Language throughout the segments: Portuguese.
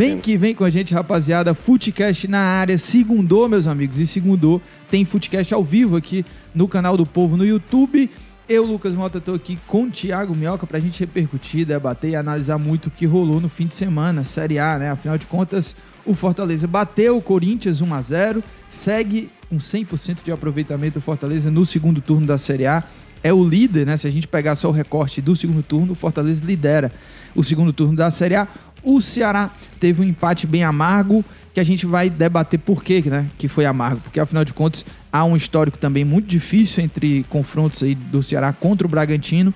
Vem que vem com a gente, rapaziada. Footcast na área. Segundou, meus amigos. E segundou. Tem Footcast ao vivo aqui no canal do Povo no YouTube. Eu, Lucas Mota, estou aqui com o Thiago Minhoca pra gente repercutir, debater e analisar muito o que rolou no fim de semana. Série A, né? Afinal de contas, o Fortaleza bateu o Corinthians 1 a 0 Segue com 100% de aproveitamento o Fortaleza no segundo turno da Série A. É o líder, né? Se a gente pegar só o recorte do segundo turno, o Fortaleza lidera o segundo turno da Série A. O Ceará teve um empate bem amargo, que a gente vai debater por quê, né? Que foi amargo. Porque, afinal de contas, há um histórico também muito difícil entre confrontos aí do Ceará contra o Bragantino.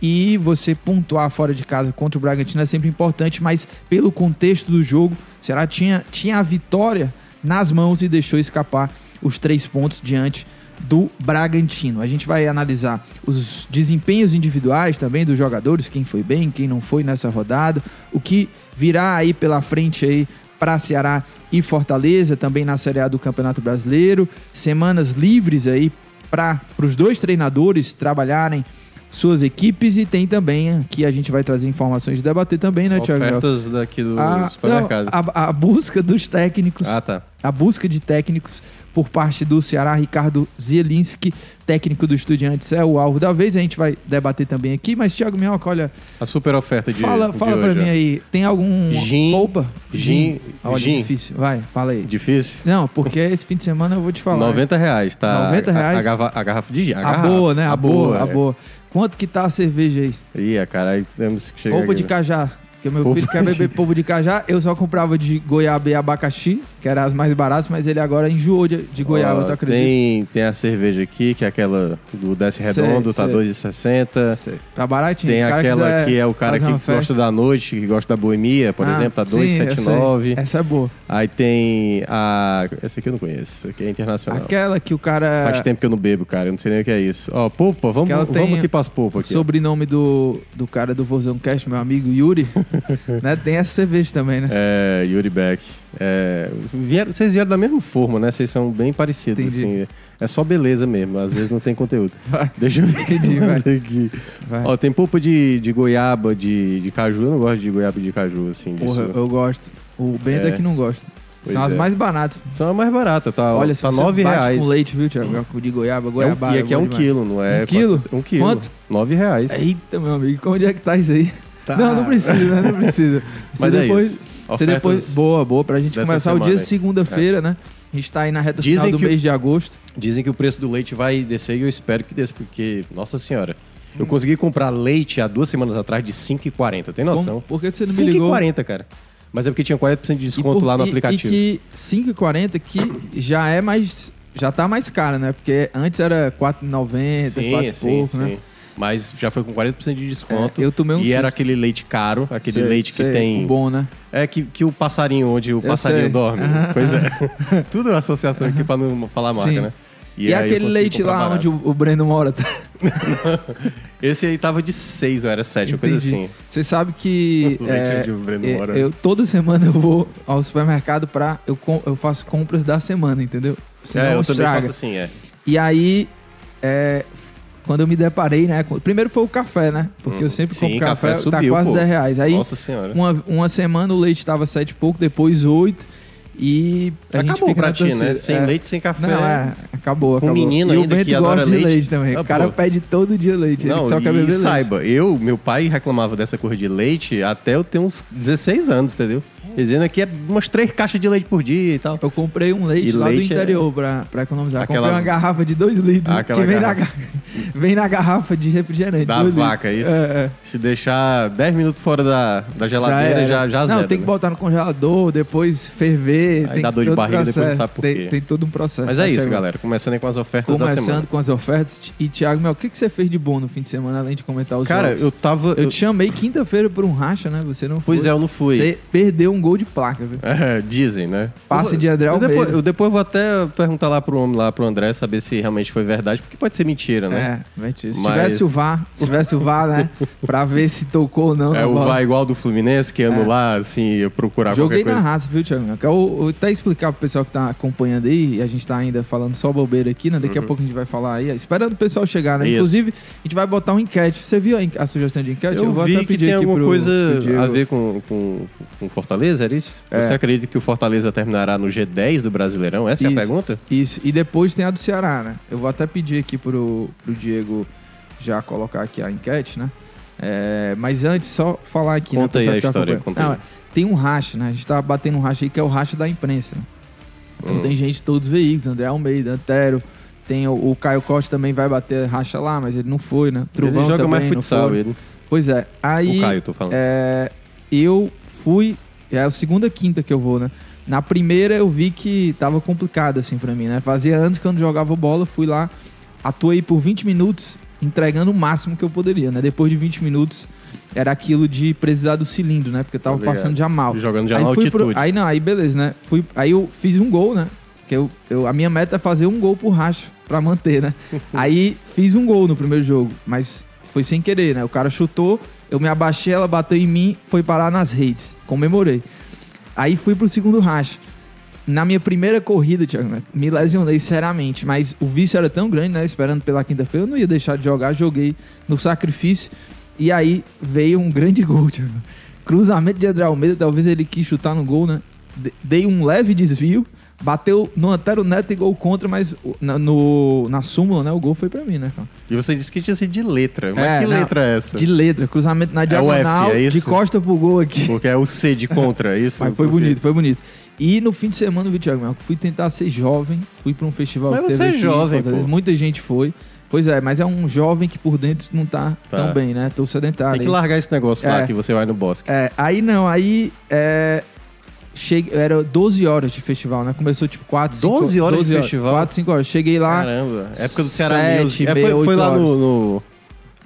E você pontuar fora de casa contra o Bragantino é sempre importante, mas pelo contexto do jogo, o Ceará tinha, tinha a vitória nas mãos e deixou escapar os três pontos diante do Bragantino. A gente vai analisar os desempenhos individuais também dos jogadores, quem foi bem, quem não foi nessa rodada, o que virá aí pela frente aí para Ceará e Fortaleza, também na Série A do Campeonato Brasileiro, semanas livres aí para os dois treinadores trabalharem suas equipes e tem também aqui a gente vai trazer informações de debater também, né, Thiago? Ofertas daqui do a, supermercado. não, a, a busca dos técnicos, Ah, tá. a busca de técnicos por parte do Ceará, Ricardo Zielinski, técnico do Estudiantes, é o alvo da vez. A gente vai debater também aqui, mas Thiago Minhoca, olha, A super oferta de fala, de fala pra hoje, mim aí, tem algum Gin, poupa? gin, Olha, gin. difícil. Vai, fala aí. Difícil? Não, porque esse fim de semana eu vou te falar. 90 reais, tá? 90 A- reais? A, garrafa, a garrafa de gin. A, A garrafa. boa, né? A, boa, a é. boa. Quanto que tá a cerveja aí? Ih, cara, aí temos que chegar Polpa aqui, de né? cajá. Porque meu filho quer beber polpa de cajá. Eu só comprava de goiaba e abacaxi, que eram as mais baratas, mas ele agora enjoou de, de goiaba, Ó, tu acredita? Tem, tem a cerveja aqui, que é aquela do Desce Redondo, tá sei. 2,60. Sei. Tá baratinho. Tem aquela que é o cara que gosta da noite, que gosta da boemia, por Ah, exemplo, tá sim, eu sei. 2,79. Essa é boa. Aí tem a... Essa aqui eu não conheço, essa aqui é internacional. Aquela que o cara. Faz tempo que eu não bebo, cara, eu não sei nem o que é isso. Ó, polpa, vamos, vamos aqui pras polpas aqui. sobrenome do, do cara do Vozão Cast, meu amigo Yuri, né? Tem essa cerveja também, né? É, Yuri Beck. É, vieram- vocês vieram da mesma forma, né? Vocês são bem parecidos, Entendi. assim. É só beleza mesmo, às vezes não tem conteúdo. Vai. Deixa eu ver Entendi, vai. aqui. Vai. Ó, tem polpa de, de goiaba, de, de caju. Eu não gosto de goiaba de caju, assim. Porra, disso. eu gosto. O Bento é, É. que não gosta. Pois São as é. mais baratas. São a mais barata, tá? Olha, tá você 9 bate reais. com leite, viu, Thiago? De goiaba, É um, goiabada. e aqui é bom um demais. quilo, não é? Um quilo? Um quilo. Quanto? 9 reais. Eita, meu amigo, onde é que tá isso aí? Tá. Não, não precisa, né? Não precisa. Você Mas é depois, isso. Você depois, boa, boa, pra gente começar o semana dia aí. segunda-feira, né? A gente tá aí na reta Dizem final do que o- mês de agosto. Dizem que o preço do leite vai descer e eu espero que desça, porque, nossa senhora, Hum. eu consegui comprar leite há duas semanas atrás de 5,40. Tem noção? Como? Por que você não me ligou? 5,40, cara. Mas é porque tinha 40% de E desconto por- lá no e- aplicativo. E que 5,40 que já é mais. Já tá mais caro, né? Porque antes era 4,90, 4 e pouco, né? Mas já foi com 40% de desconto. É, eu tomei um E era susto. aquele leite caro, aquele Sei, leite que sei, tem. o bom, né? É que, que o passarinho, onde o passarinho sei. dorme. Pois é. Tudo é associação aqui pra não falar marca, Sim. né? E, eu aquele leite lá barato. onde o, Breno mora. tá? Esse aí tava de 6 ou era 7, uma coisa assim. Você sabe que O leite é, onde o Breno é, mora. eu toda semana eu vou ao supermercado pra eu, eu faço compras da semana, entendeu? Senão é, eu também estraga. faço assim, é. E aí é, quando eu me deparei, né? Primeiro foi o café, né? Porque Hum. eu sempre Sim, compro café, café tá subiu, quase pô. 10 reais. Aí Nossa senhora. uma, uma semana o leite tava 7 e pouco, depois 8 e Acabou pra ti, né? Sem É. leite, sem café. Não, é, acabou, Com acabou. menino e o ainda Bento que adora leite. leite também. Ah, o cara pô. pede todo dia leite, Não, ele só quer beber leite. saiba, eu, meu pai reclamava dessa cor de leite até eu ter uns 16 anos, entendeu? Dizendo que é umas três caixas de leite por dia e tal. Eu comprei um leite E lá leite do é- interior pra, pra economizar. Aquela- Comprei uma garrafa de 2 litros, Aquela que vem na, garrafa. ga- vem na garrafa de refrigerante. Da dois vaca, litros. isso? É, é. Se deixar 10 minutos fora da, da geladeira, era. já, já, Não, tem que né? botar no congelador, depois ferver. Aí tem dá dor de barriga, depois não processo. sabe por tem, quê. tem todo um processo. Mas tá, é isso, Thiago? galera. Começando aí com as ofertas da semana. Começando com as ofertas. E, Thiago, meu, o que, que você fez de bom no fim de semana, além de comentar os Cara, jogos? eu tava. Eu eu- te chamei quinta-feira por um racha, né? Você não foi. Pois é, eu não fui. Você perdeu um gol de placa, viu? É, dizem, né? Passe Eu- de André eu Almeida. depois, eu depois vou até perguntar lá pro homem, lá pro André, saber se realmente foi verdade, porque pode ser mentira, né? É, mentira. Se Mas- tivesse o VAR, se tivesse o VAR, né? pra ver se tocou ou não. É, na o bola. vai igual do Fluminense, que anular, assim, eu procurar Joguei qualquer na coisa. raça, viu, Thiago? Eu quero eu até explicar pro pessoal que tá acompanhando aí, e a gente tá ainda falando só bobeira aqui, né? Daqui a pouco a gente vai falar aí, esperando o pessoal chegar, né? Uhum. Isso. Inclusive, a gente vai botar uma enquete. Você viu a, a sugestão de enquete? Eu, vou vi até que pedir tem aqui alguma pro- coisa pro a ver com, com, com Fortaleza, era isso? É. Você acredita que o Fortaleza terminará no G10 do Brasileirão? Essa é Isso. a pergunta? Isso, e depois tem a do Ceará, né? Eu vou até pedir aqui pro, pro Diego já colocar aqui a enquete, né? É, mas antes, só falar aqui, Conta né? aí a tá história, conta. Não, é, tem um racha, né? A gente tá batendo um racha aí que é o racha da imprensa. né? Então Hum. tem gente de todos os veículos, André Almeida, Antero, tem o, o Caio Costa também vai bater racha lá, mas ele não foi, né? Trovão ele joga também mais futsal, ele. Pois é, aí O Caio, tô falando. é, eu fui, é a segunda quinta que eu vou, né? Na primeira eu vi que tava complicado assim pra mim, né? Fazia anos que eu não jogava bola, fui lá, atuei por 20 minutos, entregando o máximo que eu poderia, né? Depois de 20 minutos era aquilo de precisar do cilindro, né? Porque eu tava passando já mal. Jogando já aí na altitude. pro- aí não, aí beleza, né? Fui, aí eu fiz um gol, né? Que eu, eu, a minha meta é fazer um gol por racha pra manter, né? aí fiz um gol no primeiro jogo, mas foi sem querer, né? O cara chutou, eu me abaixei, ela bateu em mim, foi parar nas redes. Comemorei. Aí fui pro segundo racha. Na minha primeira corrida, Thiago, né, me lesionei seriamente, mas o vício era tão grande, né? Esperando pela quinta-feira, eu não ia deixar de jogar, joguei no sacrifício. E aí veio um grande gol, Thiago. Cruzamento de André Almeida, talvez ele quis chutar no gol, né? De- Dei um leve desvio, bateu no Antero Neto e gol contra, mas na, no, na súmula, né? O gol foi pra mim, né, cara? E você disse que tinha sido de letra. Mas É, que letra é essa? De letra, cruzamento na É diagonal, F, é isso? de costa pro gol aqui. Porque é o C de contra, é isso? Mas foi bonito, foi bonito. E no fim de semana, viu, Thiago, Mel, fui tentar ser jovem, fui pra um festival Mas você é jovem, pô. Muita gente foi. Pois é, mas é um jovem que por dentro não tá, Tá. tão bem, né? Tô sedentário. Tem que aí. largar esse negócio lá É. que você vai no bosque. É, aí não, aí é, cheguei, era 12 horas de festival, né? Começou tipo 4, 5 12 horas de festival? 4, 5 horas. Cheguei lá Caramba, época do Ceará sete, Music. É, foi, foi lá horas. no, no,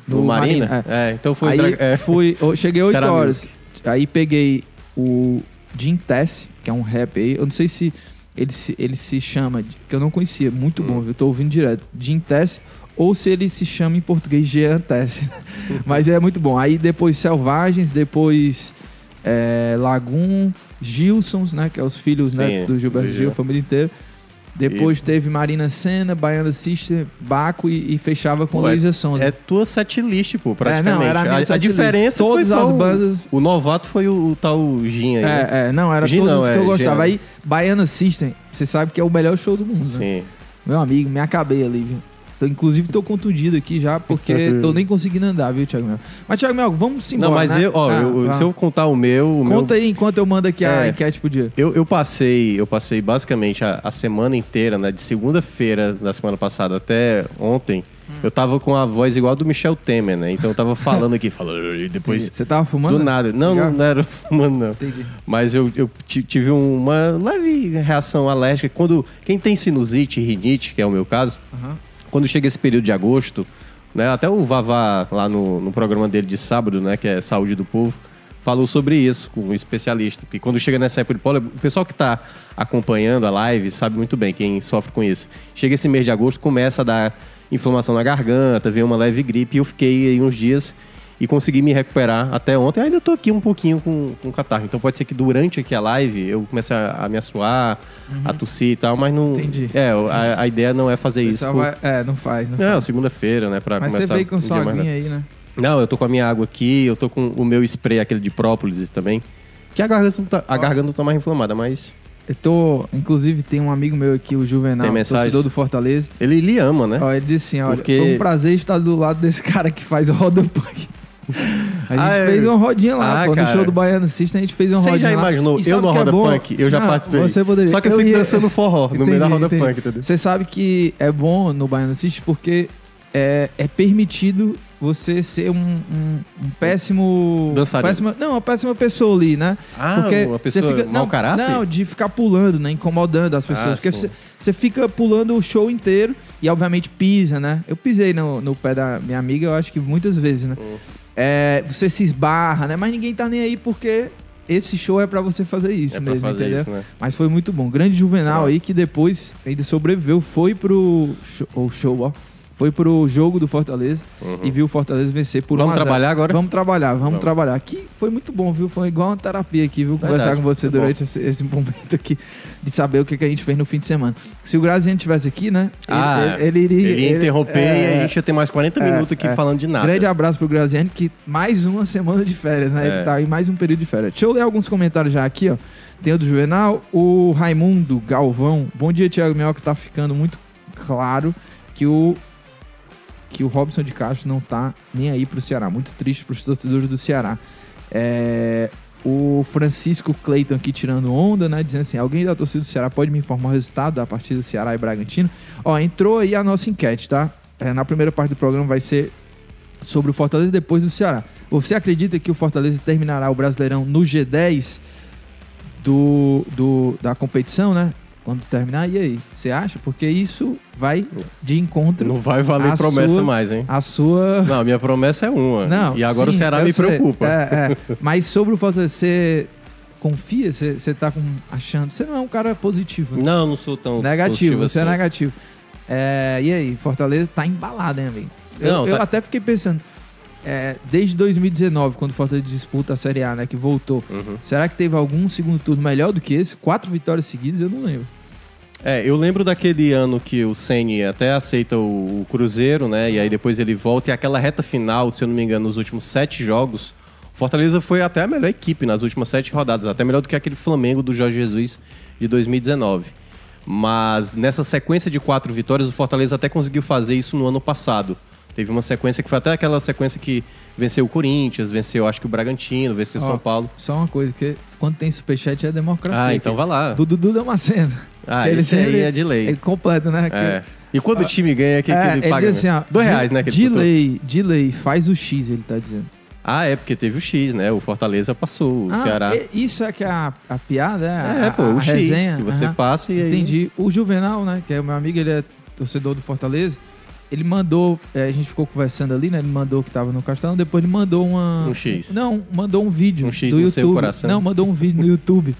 no No Marina? Marina, É. então foi... aí é. fui, eu cheguei 8 Ceará horas. Music. Aí peguei o Jim Tess, que é um rap aí. Eu não sei se ele se, ele se chama, que eu não conhecia, muito Hum. bom, eu tô ouvindo direto. Jim Tess, ou se ele se chama em português Jean Tess. Mas é muito bom. Aí depois Selvagens, depois é, Lagoon, Gilsons, né? Que é os filhos né, Sim, do Gilberto Gil, a família inteira. Depois teve Marina Senna, Baiana Sister, Baco e, e fechava com Pô, é- Luísa Sonza. É tua setlist, pô, praticamente. É, não, era a minha a, a diferença Todas foi só as o- bandas- O novato foi o, o tal Gin aí, né? É, é, não, era Gin todas não, as é, que eu gostava. Jean. Aí, Baiana System, você sabe que é o melhor show do mundo, né? Sim. Meu amigo, me acabei ali, viu? Tô, inclusive, tô contundido aqui já, porque tô nem conseguindo andar, viu, Thiago Mel? Mas, Thiago Mel, vamos embora, não, mas né? eu, ó, Ah, eu- se eu contar o meu... O Conta meu aí enquanto eu mando aqui a É. enquete pro dia. Eu, eu passei, eu passei basicamente a, a semana inteira, né? De segunda-feira da semana passada até ontem, Hum. eu tava com a voz igual a do Michel Temer, né? Então eu tava falando aqui, falando, e depois... Você tava fumando? Do nada. Não, Cigarro? não era fumando, não. Entendi. Mas eu, eu ti- tive uma leve reação alérgica. Quando quem tem sinusite rinite, que é o meu caso, Aham. Quando chega esse período de agosto, né, até o Vavá lá no, no programa dele de sábado, né, que é Saúde do Povo, falou sobre isso com um especialista. Porque quando chega nessa época de o pessoal que está acompanhando a live sabe muito bem quem sofre com isso. Chega esse mês de agosto, começa a dar inflamação na garganta, vem uma leve gripe, e eu fiquei aí uns dias e consegui me recuperar até ontem. Ainda tô aqui um pouquinho com, com catarro. Então pode ser que durante aqui a live eu comece a, a me assoar, a tossir e tal, mas não. Uhum. Entendi. É, a, a ideia não é fazer isso. por- vai- É, não faz, não Não, segunda-feira, né? Pra Mas você começar veio com o sua aguinha aí, né? Não, eu tô com a minha água aqui, eu tô com o meu spray, aquele de própolis também. Que a garganta não tá, a garganta não tá mais inflamada, mas Eu tô... Inclusive, tem um amigo meu aqui, o Juvenal, torcedor do Fortaleza. ele lhe ama, né? Ó, ele disse assim, olha, Porque- foi um prazer estar do lado desse cara que faz roda punk. A gente Ah, é? fez uma rodinha lá, Ah, pô. No show do Baiano System, a gente fez uma Você rodinha já lá. imaginou eu na é roda bom? punk? Eu já Não, participei. Você poderia. Só que eu fico ia- dançando forró no meio da roda punk, entendeu? Você sabe que é bom no Baiano System porque é, é permitido você ser um, um, um péssimo... Dançarino. péssima- não, uma péssima pessoa ali, né? Ah, Porque uma você pessoa fica, mau não, caráter? Não, de ficar pulando, né? Incomodando as pessoas. Ah, porque você, você fica pulando o show inteiro e, obviamente, pisa, né? Eu pisei no, no pé da minha amiga, eu acho que muitas vezes, né? Hum. É, você se esbarra, né? Mas ninguém tá nem aí porque esse show é pra você fazer isso É mesmo, fazer entendeu? isso, né? Mas foi muito bom. Grande Juvenal Legal. aí que depois ainda sobreviveu, foi pro show, show, ó. Foi pro jogo do Fortaleza Uhum. e viu o Fortaleza vencer por Vamos 1 a 0. trabalhar agora? Vamos trabalhar, vamos, Vamos. trabalhar. Aqui foi muito bom, viu? Foi igual uma terapia aqui, viu? Conversar Verdade, com você durante esse, esse momento aqui de saber o que, que a gente fez no fim de semana. Se o Graziano tivesse aqui, né? Ah, ele, ele, iria- Ele ia interromper é, e a gente ia ter mais 40 é, minutos aqui é. falando de nada. Grande abraço pro Graziani, que mais uma semana de férias, né? É. Ele tá em mais um período de férias. Deixa eu ler alguns comentários já aqui, ó. Tem o do Juvenal, o Raimundo Galvão. Bom dia, Thiago Mel, que tá ficando muito claro que o que o Robson de Castro não tá nem aí pro Ceará. Muito triste pros torcedores do Ceará. É, o Francisco Cleiton aqui tirando onda, né? Dizendo assim: alguém da torcida do Ceará pode me informar o resultado da partida do Ceará e Bragantino? Ó, entrou aí a nossa enquete, tá? É, na primeira parte do programa vai ser sobre o Fortaleza depois do Ceará. Você acredita que o Fortaleza terminará o Brasileirão no G10 do, do, da competição, né? Quando terminar, e aí? Você acha? Porque isso vai de encontro Não vai valer a promessa sua- mais, hein? à sua Não, minha promessa é uma. não, e agora sim, o Ceará me sei. preocupa. É, é. Mas sobre o Fortaleza, você confia? Você, tá com, achando... Você não é um cara positivo, né? Não, não sou tão Negativo, você é assim. negativo. É, e aí, Fortaleza tá embalado, hein, amigo? Eu, Não, eu tá- até fiquei pensando, é, desde 2019, quando o Fortaleza disputa a Série A, né, que voltou, Uhum. será que teve algum segundo turno melhor do que esse? Quatro vitórias seguidas, eu não lembro. É, eu lembro daquele ano que o Ceni até aceita o, o Cruzeiro, né? E aí depois ele volta e aquela reta final, se eu não me engano, nos últimos sete jogos, o Fortaleza foi até a melhor equipe nas últimas sete rodadas, até melhor do que aquele Flamengo do Jorge Jesus de 2019. Mas nessa sequência de quatro vitórias, o Fortaleza até conseguiu fazer isso no ano passado. Teve uma sequência que foi até aquela sequência que venceu o Corinthians, venceu acho que o Bragantino, venceu Ó, São Paulo. Só uma coisa, que quando tem superchat é democracia. Ah, então vai lá. Dudu Damasceno. Ah, ele esse aí é de lei. Ele completo, né? É. E quando o time ganha, o que, que É, ele paga? diz assim, ó, Dois de- reais, né? Que ele de lei, de lei, faz o X, ele tá dizendo. Ah, é, porque teve o X, né? O Fortaleza passou, o ah, Ceará. isso é que é a, a piada, é? É, a, pô, a o X, resenha. que você passa e aí... Entendi. O Juvenal, né, que é o meu amigo, ele é torcedor do Fortaleza. Ele mandou, é, a gente ficou conversando ali, né? Ele mandou que tava no Castelão, depois ele mandou uma. Um X. Não, mandou um vídeo Um X do no YouTube. seu coração. Não, mandou um vídeo no YouTube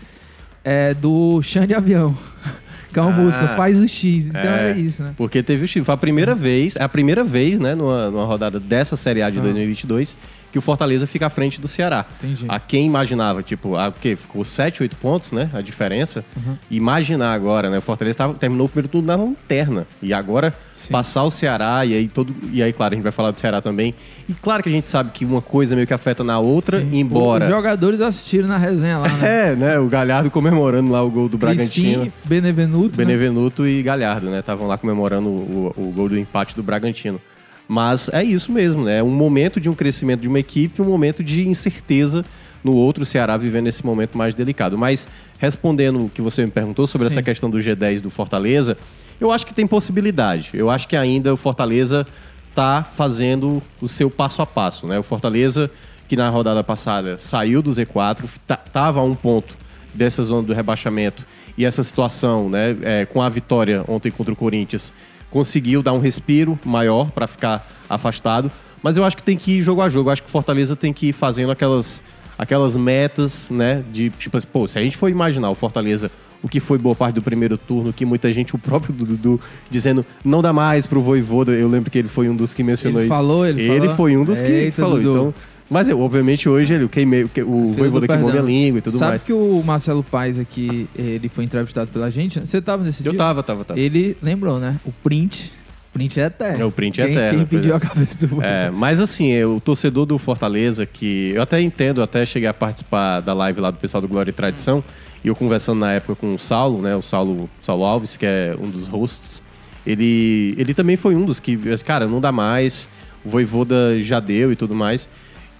é, do Chão de Avião. que é uma Ah, música, faz o X. Então é, é. isso, né? Porque teve o X. Foi a primeira vez, é a primeira vez, né, numa, numa rodada dessa Série A de Ah. 2022, que o Fortaleza fica à frente do Ceará. Entendi. A quem imaginava, tipo, a, porque ficou 7, 8 pontos, né? A diferença. Uhum. Imaginar agora, né? O Fortaleza tava- terminou o primeiro turno na lanterna. E agora Sim. passar o Ceará, e aí todo. E aí, claro, a gente vai falar do Ceará também. E claro que a gente sabe que uma coisa meio que afeta na outra, Sim. embora. Os jogadores assistiram na resenha lá, né? É, né? O Galhardo comemorando lá o gol do Bragantino. Crispim, Benevenuto. né? Benevenuto e Galhardo, né? Estavam lá comemorando o, o gol do empate do Bragantino. Mas é isso mesmo, né? É um momento de um crescimento de uma equipe, um momento de incerteza no outro, o Ceará vivendo esse momento mais delicado. Mas respondendo o que você me perguntou sobre Sim. essa questão do G10 do Fortaleza, eu acho que tem possibilidade. Eu acho que ainda o Fortaleza está fazendo o seu passo a passo, né? O Fortaleza, que na rodada passada saiu do Z4, estava a um ponto dessa zona do rebaixamento e essa situação, né, é, com a vitória ontem contra o Corinthians, conseguiu dar um respiro maior para ficar afastado. Mas eu acho que tem que ir jogo a jogo. Eu acho que o Fortaleza tem que ir fazendo aquelas, aquelas metas, né? De tipo assim, pô, se a gente for imaginar o Fortaleza, o que foi boa parte do primeiro turno, que muita gente, o próprio Dudu, dizendo não dá mais pro Voivoda. Eu lembro que ele foi um dos que mencionou Ele isso. falou, ele falou. foi um dos que Eita, falou. Dudu. Então, mas eu, obviamente hoje ele, eu queimei, o o Voivoda queimou minha língua e tudo Sabe mais. que o Marcelo Paes aqui, ele foi entrevistado pela gente, né? Você tava nesse Eu dia? tava, tava, tava. Ele lembrou, né? O print. Print é eterno. É, o print é quem, eterno, Quem pediu é. a cabeça do É, mas assim, o torcedor do Fortaleza, que eu até entendo, eu até cheguei a participar da live lá do pessoal do Glória e Tradição, e eu conversando na época com o Saulo, né, o Saulo, Saulo Alves, que é um dos hosts, ele, ele também foi um dos que, cara, não dá mais, o Voivoda já deu e tudo mais.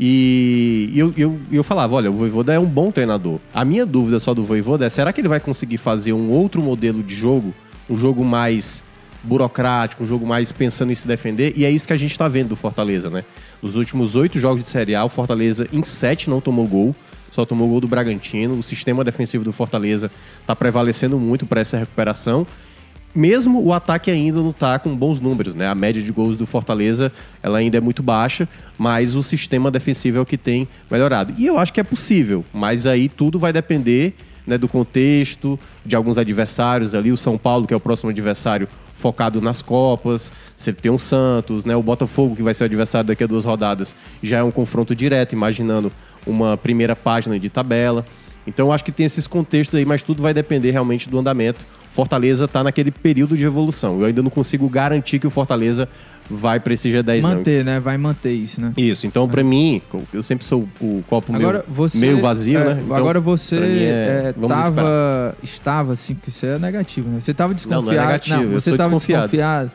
E eu, eu, eu falava, olha, o Voivoda é um bom treinador. A minha dúvida só do Voivoda é, será que ele vai conseguir fazer um outro modelo de jogo? Um jogo mais burocrático, um jogo mais pensando em se defender? E é isso que a gente está vendo do Fortaleza, né? Nos últimos oito jogos de Série A, o Fortaleza em sete não tomou gol. Só tomou gol do Bragantino. O sistema defensivo do Fortaleza está prevalecendo muito para essa recuperação mesmo o ataque ainda não está com bons números, né? A média de gols do Fortaleza ela ainda é muito baixa, mas o sistema defensivo é o que tem melhorado. E eu acho que é possível, mas aí tudo vai depender né, do contexto, de alguns adversários ali. O São Paulo, que é o próximo adversário, focado nas Copas. Você tem o Santos, né? O Botafogo, que vai ser o adversário daqui a duas rodadas, já é um confronto direto, imaginando uma primeira página de tabela. Então, eu acho que tem esses contextos aí, mas tudo vai depender realmente do andamento. Fortaleza está naquele período de evolução. Eu ainda não consigo garantir que o Fortaleza vai para esse G10 manter, não. né? Vai manter isso, né? Isso. Então, é. para mim, eu sempre sou o copo agora, meio, você, meio vazio, é, né? Então, agora você é, é, tava, estava assim, porque isso é negativo, né? Você estava desconfiado. Não, não é negativo. Não, você estava desconfiado. desconfiado.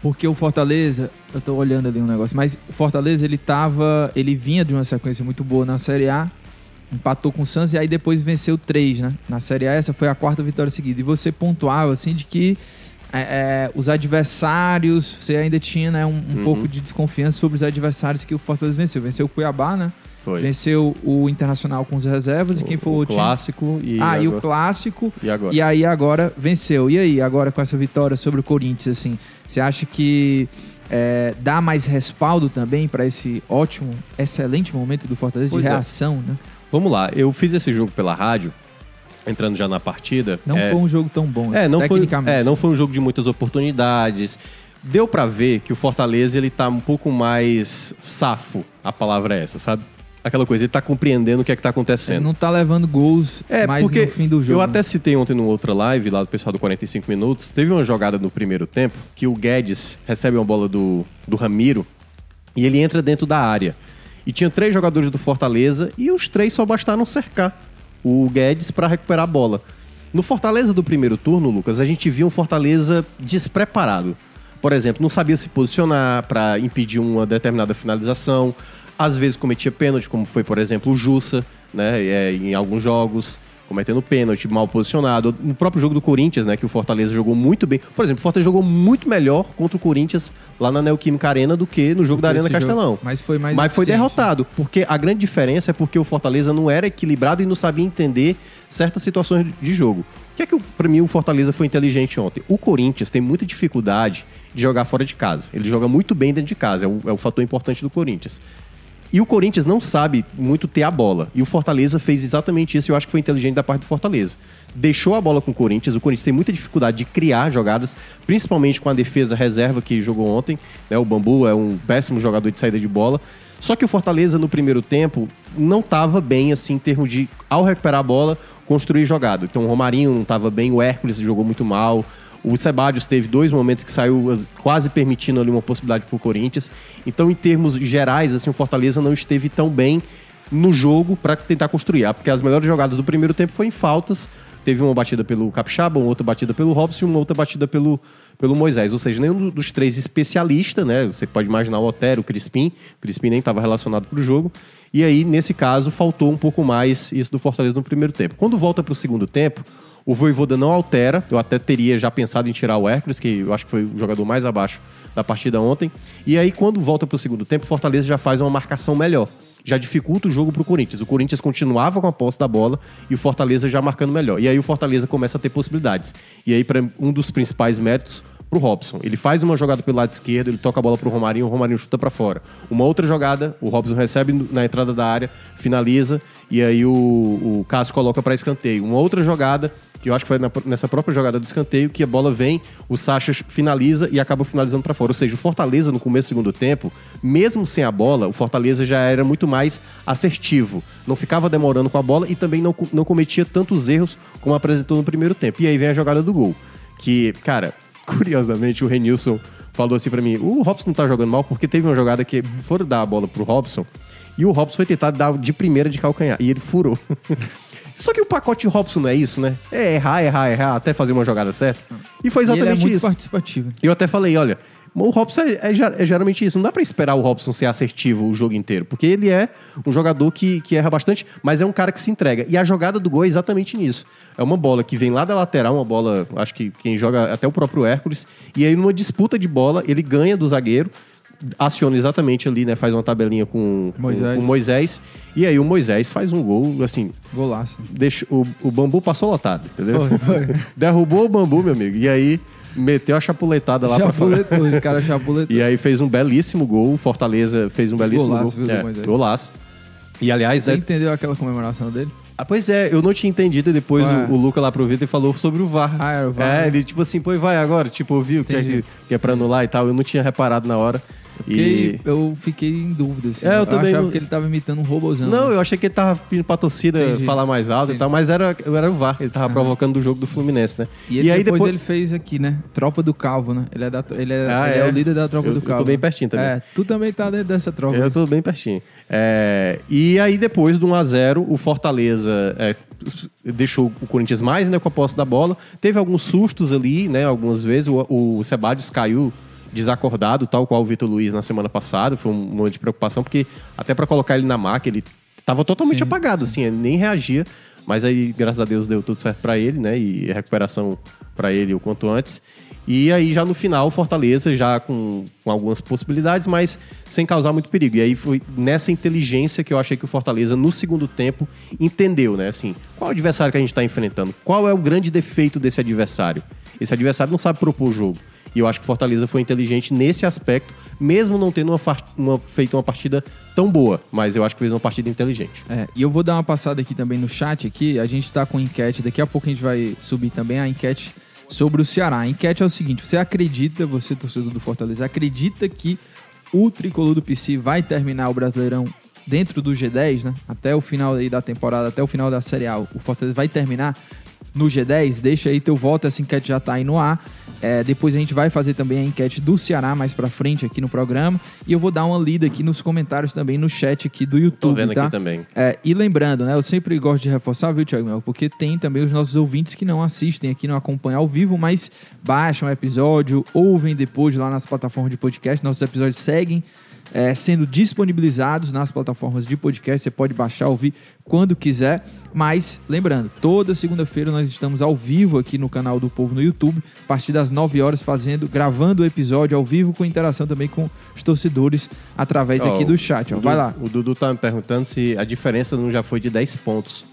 Porque o Fortaleza, eu tô olhando ali um negócio, mas o Fortaleza ele tava, ele vinha de uma sequência muito boa na Série A empatou com o Santos e aí depois venceu três, né? Na Série A, essa foi a quarta vitória seguida. E você pontuava, assim, de que é, é, os adversários, você ainda tinha né, um, um uhum. pouco de desconfiança sobre os adversários que o Fortaleza venceu. Venceu o Cuiabá, né? Foi. Venceu o Internacional com os reservas. O, e quem foi o, o clássico time? E ah, agora... e o clássico. E agora? E aí agora venceu. E aí, agora com essa vitória sobre o Corinthians, assim, você acha que é, dá mais respaldo também para esse ótimo, excelente momento do Fortaleza pois de é. reação, é. né? Vamos lá, eu fiz esse jogo pela rádio, entrando já na partida. Não é... foi um jogo tão bom, é, não tecnicamente. Foi, é, não foi um jogo de muitas oportunidades. Deu para ver que o Fortaleza ele tá um pouco mais safo, a palavra é essa, sabe? Aquela coisa, ele tá compreendendo o que é que tá acontecendo. Ele não tá levando gols é, mais porque no fim do jogo. Eu até citei ontem numa outra live lá do pessoal do 45 minutos. Teve uma jogada no primeiro tempo que o Guedes recebe uma bola do, do Ramiro e ele entra dentro da área. E tinha três jogadores do Fortaleza e os três só bastaram cercar o Guedes para recuperar a bola. No Fortaleza do primeiro turno, Lucas, a gente viu um Fortaleza despreparado. Por exemplo, não sabia se posicionar para impedir uma determinada finalização. Às vezes cometia pênalti, como foi, por exemplo, o Jussa, né, é, em alguns jogos cometendo pênalti, mal posicionado. No próprio jogo do Corinthians, né, que o Fortaleza jogou muito bem. Por exemplo, o Fortaleza jogou muito melhor contra o Corinthians lá na Neoquímica Arena do que no jogo da Arena Castelão. Jogo. Mas foi mais Mas foi derrotado, porque a grande diferença é porque o Fortaleza não era equilibrado e não sabia entender certas situações de jogo. O que é que, para mim, o Fortaleza foi inteligente ontem? O Corinthians tem muita dificuldade de jogar fora de casa. Ele joga muito bem dentro de casa, é o, é o fator importante do Corinthians. E o Corinthians não sabe muito ter a bola. E o Fortaleza fez exatamente isso. E eu acho que foi inteligente da parte do Fortaleza. Deixou a bola com o Corinthians. O Corinthians tem muita dificuldade de criar jogadas, principalmente com a defesa reserva que jogou ontem. Né? O Bambu é um péssimo jogador de saída de bola. Só que o Fortaleza, no primeiro tempo, não estava bem, assim, em termos de, ao recuperar a bola, construir jogado. Então o Romarinho não estava bem, o Hércules jogou muito mal. O Sebadios teve dois momentos que saiu quase permitindo ali uma possibilidade para o Corinthians. Então, em termos gerais, assim, o Fortaleza não esteve tão bem no jogo para tentar construir. Ah, porque as melhores jogadas do primeiro tempo foram em faltas. Teve uma batida pelo Capixaba, uma outra batida pelo Robson e uma outra batida pelo, pelo Moisés. Ou seja, nenhum dos três especialistas, né? Você pode imaginar o Otero, o Crispim. O Crispim nem estava relacionado para o jogo. E aí, nesse caso, faltou um pouco mais isso do Fortaleza no primeiro tempo. Quando volta para o segundo tempo, o Voivoda não altera. Eu até teria já pensado em tirar o Hércules, que eu acho que foi o jogador mais abaixo da partida ontem. E aí, quando volta para o segundo tempo, o Fortaleza já faz uma marcação melhor. Já dificulta o jogo para o Corinthians. O Corinthians continuava com a posse da bola e o Fortaleza já marcando melhor. E aí o Fortaleza começa a ter possibilidades. E aí, para um dos principais méritos, pro Robson. Ele faz uma jogada pelo lado esquerdo, ele toca a bola pro Romarinho, o Romarinho chuta para fora. Uma outra jogada, o Robson recebe na entrada da área, finaliza e aí o, o Cássio coloca para escanteio. Uma outra jogada, que eu acho que foi na, nessa própria jogada do escanteio, que a bola vem, o Sacha finaliza e acaba finalizando para fora. Ou seja, o Fortaleza no começo do segundo tempo, mesmo sem a bola, o Fortaleza já era muito mais assertivo. Não ficava demorando com a bola e também não, não cometia tantos erros como apresentou no primeiro tempo. E aí vem a jogada do gol. Que, cara, curiosamente, o Renilson falou assim para mim: o Robson não tá jogando mal porque teve uma jogada que foram dar a bola pro Robson e o Robson foi tentar dar de primeira de calcanhar e ele furou. Só que o pacote Robson não é isso, né? É errar, errar, errar, até fazer uma jogada certa. E foi exatamente e ele é muito isso. participativo. Eu até falei, olha, O Robson é, é é geralmente isso. Não dá pra esperar o Robson ser assertivo o jogo inteiro. Porque ele é um jogador que, que erra bastante, mas é um cara que se entrega. E a jogada do gol é exatamente nisso. É uma bola que vem lá da lateral, uma bola, acho que quem joga até o próprio Hércules. E aí, numa disputa de bola, ele ganha do zagueiro, aciona exatamente ali, né? Faz uma tabelinha com com- Moisés. com o Moisés. E aí o Moisés faz um gol, assim, Golaço. deixa, o, o bambu passou lotado, entendeu? Foi, foi. Derrubou o bambu, meu amigo. E aí meteu a chapuletada lá pra fora. Chapuletou, o cara chapuletou. E aí fez um belíssimo gol. Fortaleza fez um belíssimo Golaço, gol. viu, É, Moisés? golaço. E aliás, Você né, entendeu aquela comemoração dele? ah, pois é, eu não tinha entendido. E depois o, o Luca lá pro Vitor falou sobre o VAR. Ah, era o VAR, É, né? ele tipo assim, pô, e vai agora. Tipo, ouviu que é, que é pra anular e tal. Eu não tinha reparado na hora. Fiquei- E... Eu fiquei em dúvida. Assim. É, eu também achava não- que ele tava imitando um robôzão. Não, né? eu achei que ele tava pedindo pra torcida Entendi. falar mais alto e Entendi. tal, mas era, era o VAR. Ele tava provocando do jogo do Fluminense, né? E, ele, depois, ele fez aqui, né? Tropa do Calvo, né? Ele é, da, ele é, Ah, ele é é? o líder da Tropa Eu- do eu tô Calvo. bem pertinho também. É, tu também tá dentro dessa tropa. Eu tô bem pertinho. É, e aí, depois do 1x0, o Fortaleza é, deixou o Corinthians mais né, com a posse da bola. Teve alguns sustos ali, né? Algumas vezes. O, o Sebadios caiu desacordado, tal qual o Vitor Luiz na semana passada. Foi um momento de preocupação, porque até para colocar ele na maca, ele tava totalmente Sim, apagado, assim, ele nem reagia. Mas aí, graças a Deus, deu tudo certo para ele, né? E recuperação para ele o quanto antes. E aí, já no final, o Fortaleza, já com, com algumas possibilidades, mas sem causar muito perigo. E aí foi nessa inteligência que eu achei que o Fortaleza, no segundo tempo, entendeu, né? Assim, qual adversário que a gente está enfrentando? Qual é o grande defeito desse adversário? Esse adversário não sabe propor o jogo. E eu acho que Fortaleza foi inteligente nesse aspecto, mesmo não tendo uma, uma- feito uma partida tão boa. Mas eu acho que fez uma partida inteligente. É, e eu vou dar uma passada aqui também no chat aqui. A gente tá com enquete, daqui a pouco a gente vai subir também a enquete sobre o Ceará. A enquete é o seguinte: você acredita, você torcedor do Fortaleza, acredita que o tricolor do PC vai terminar o Brasileirão dentro do G10, né? Até o final aí da temporada, até o final da Série A, o Fortaleza vai terminar no G10? Deixa aí teu voto, essa enquete já tá aí no ar. É, depois a gente vai fazer também a enquete do Ceará mais pra frente aqui no programa. E eu vou dar uma lida aqui nos comentários também no chat aqui do YouTube, Tô vendo tá? aqui também. É, e lembrando, né? Eu sempre gosto de reforçar, viu, Thiago Mel? Porque tem também os nossos ouvintes que não assistem aqui, não acompanham ao vivo, mas baixam o episódio, ouvem depois lá nas plataformas de podcast. Nossos episódios seguem é, sendo disponibilizados nas plataformas de podcast. Você pode baixar, ouvir quando quiser. Mas, lembrando, toda segunda-feira nós estamos ao vivo aqui no canal do Povo no YouTube, a partir das 9 horas, fazendo, gravando o episódio ao vivo, com interação também com os torcedores através Ó, aqui do chat. Ó. Vai lá. O Dudu tá me perguntando se a diferença não já foi de 10 pontos.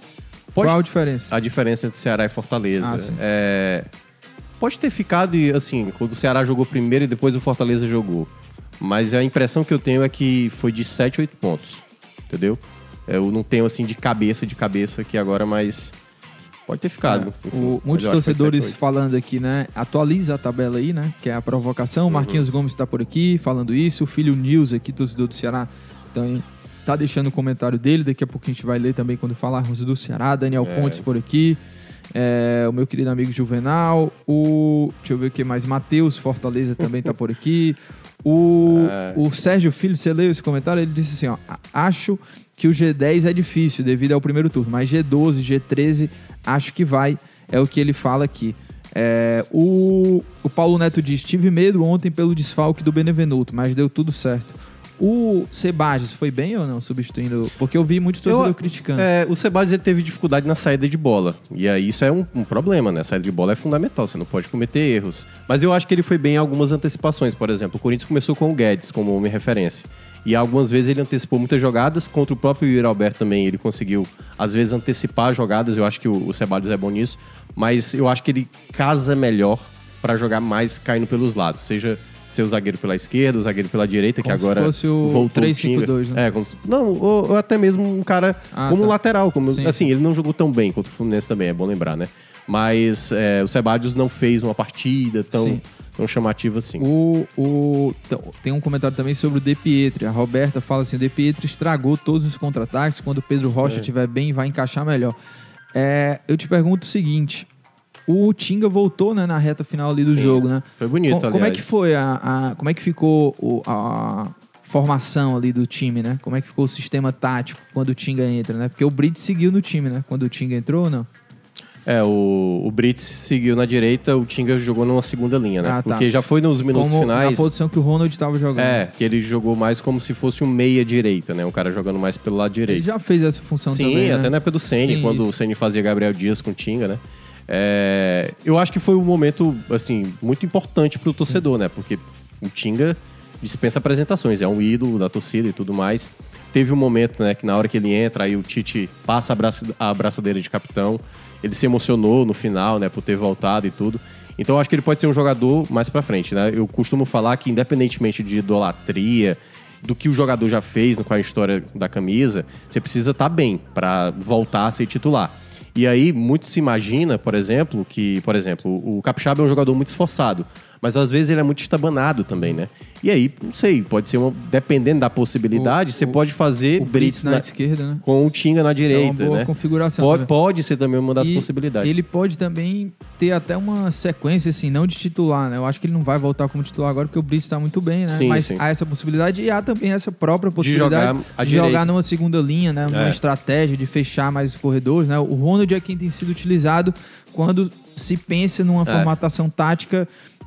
Pode, Qual a diferença? a diferença entre Ceará e Fortaleza. Ah. É, pode ter ficado, assim, quando o Ceará jogou primeiro e depois o Fortaleza jogou. Mas a impressão que eu tenho é que foi de 7, 8 pontos. Entendeu? Eu não tenho, assim, de cabeça, de cabeça aqui agora, mas pode ter ficado. É, Enfim, o- muitos torcedores 7, 8. falando aqui, né? Atualiza a tabela aí, né? Que é a provocação. O Marquinhos Gomes está por aqui falando isso. O filho Nils aqui, torcedor do Ceará, também tá deixando o comentário dele. Daqui a pouco a gente vai ler também quando falarmos do Ceará. Daniel É. Pontes por aqui. É, o meu querido amigo Juvenal. O. Deixa eu ver o que mais. Matheus Fortaleza também tá por aqui. O, É. o Sérgio Filho, você leu esse comentário? Ele disse assim: ó, "A- acho que o G10 é difícil devido ao primeiro turno, mas G12, G13, acho que vai. É o que ele fala aqui. É, o, o Paulo Neto diz: tive medo ontem pelo desfalque do Benevenuto, mas deu tudo certo. O Sebajos foi bem ou não substituindo? Porque eu vi muitos torcedores Eu- criticando. É, o ele teve dificuldade na saída de bola. E aí isso é um, um problema, né? A saída de bola é fundamental, você não pode cometer erros. Mas eu acho que ele foi bem em algumas antecipações. Por exemplo, o Corinthians começou com o Guedes como homem referência. E algumas vezes ele antecipou muitas jogadas. Contra o próprio Yuri Alberto também, ele conseguiu, às vezes, antecipar jogadas. Eu acho que o, o é bom nisso. Mas eu acho que ele casa melhor para jogar mais caindo pelos lados. Seja ser o zagueiro pela esquerda, o zagueiro pela direita, Como que se agora fosse o voltou 3-5-2, Tinga. né? É, como se- não, ou, ou até mesmo um cara Ah, como tá. lateral, como Sim, assim, ele não jogou tão bem contra o Fluminense também, é bom lembrar, né? Mas é, o Sebadios não fez uma partida tão, Sim. tão chamativa assim. O, o- tem um comentário também sobre o De Pietri. A Roberta fala assim: o De Pietri estragou todos os contra-ataques. Quando o Pedro Rocha É. estiver bem, vai encaixar melhor. É, eu te pergunto o seguinte: o Tinga voltou né, na reta final ali do Sim, jogo, né? Foi bonito, Co- como é aliás. que foi a, a- como é que ficou o- a formação ali do time, né? Como é que ficou o sistema tático quando o Tinga entra, né? Porque o Brito seguiu no time, né? Quando o Tinga entrou ou não? É, o, o Brits seguiu na direita, o Tinga jogou numa segunda linha, né? Ah, tá. Porque já foi nos minutos Como finais. na posição que o Ronald estava jogando. É, que ele jogou mais como se fosse um meia-direita, né? Um cara jogando mais pelo lado Ele direito. já fez essa função Sim, também, né? até na época do Sim, quando isso. o Ceni fazia Gabriel Dias com o Tinga, né? É, eu acho que foi um momento, assim, muito importante pro torcedor, né? Porque o Tinga dispensa apresentações, é um ídolo da torcida e tudo mais. Teve um momento, né, que na hora que ele entra, aí o Tite passa a, braça, a abraçadeira de capitão. Ele se emocionou no final, né, por ter voltado e tudo. Então eu acho que ele pode ser um jogador mais pra frente, né? Eu costumo falar que independentemente de idolatria, do que o jogador já fez com a história da camisa, você precisa estar bem pra voltar a ser titular. E aí, muito se imagina, por exemplo, que, por exemplo, o Capixaba é um jogador muito esforçado, mas às vezes ele é muito estabanado também, né? E aí, não sei, pode ser uma. Dependendo da possibilidade, O- você o- pode fazer O Brits Brits na, esquerda, né? com o Tinga na direita, é uma boa né? configuração. Pode, pode ser também uma das E possibilidades. Ele pode também ter até uma sequência, assim, não de titular, né? Eu acho que ele não vai voltar como titular agora, porque o Brits está muito bem, né? Sim, Mas sim. há essa possibilidade e há também essa própria possibilidade jogar à de jogar numa segunda linha, né? Numa É. estratégia de fechar mais os corredores, né? O Ronald é quem tem sido utilizado quando se pensa numa É. formatação tática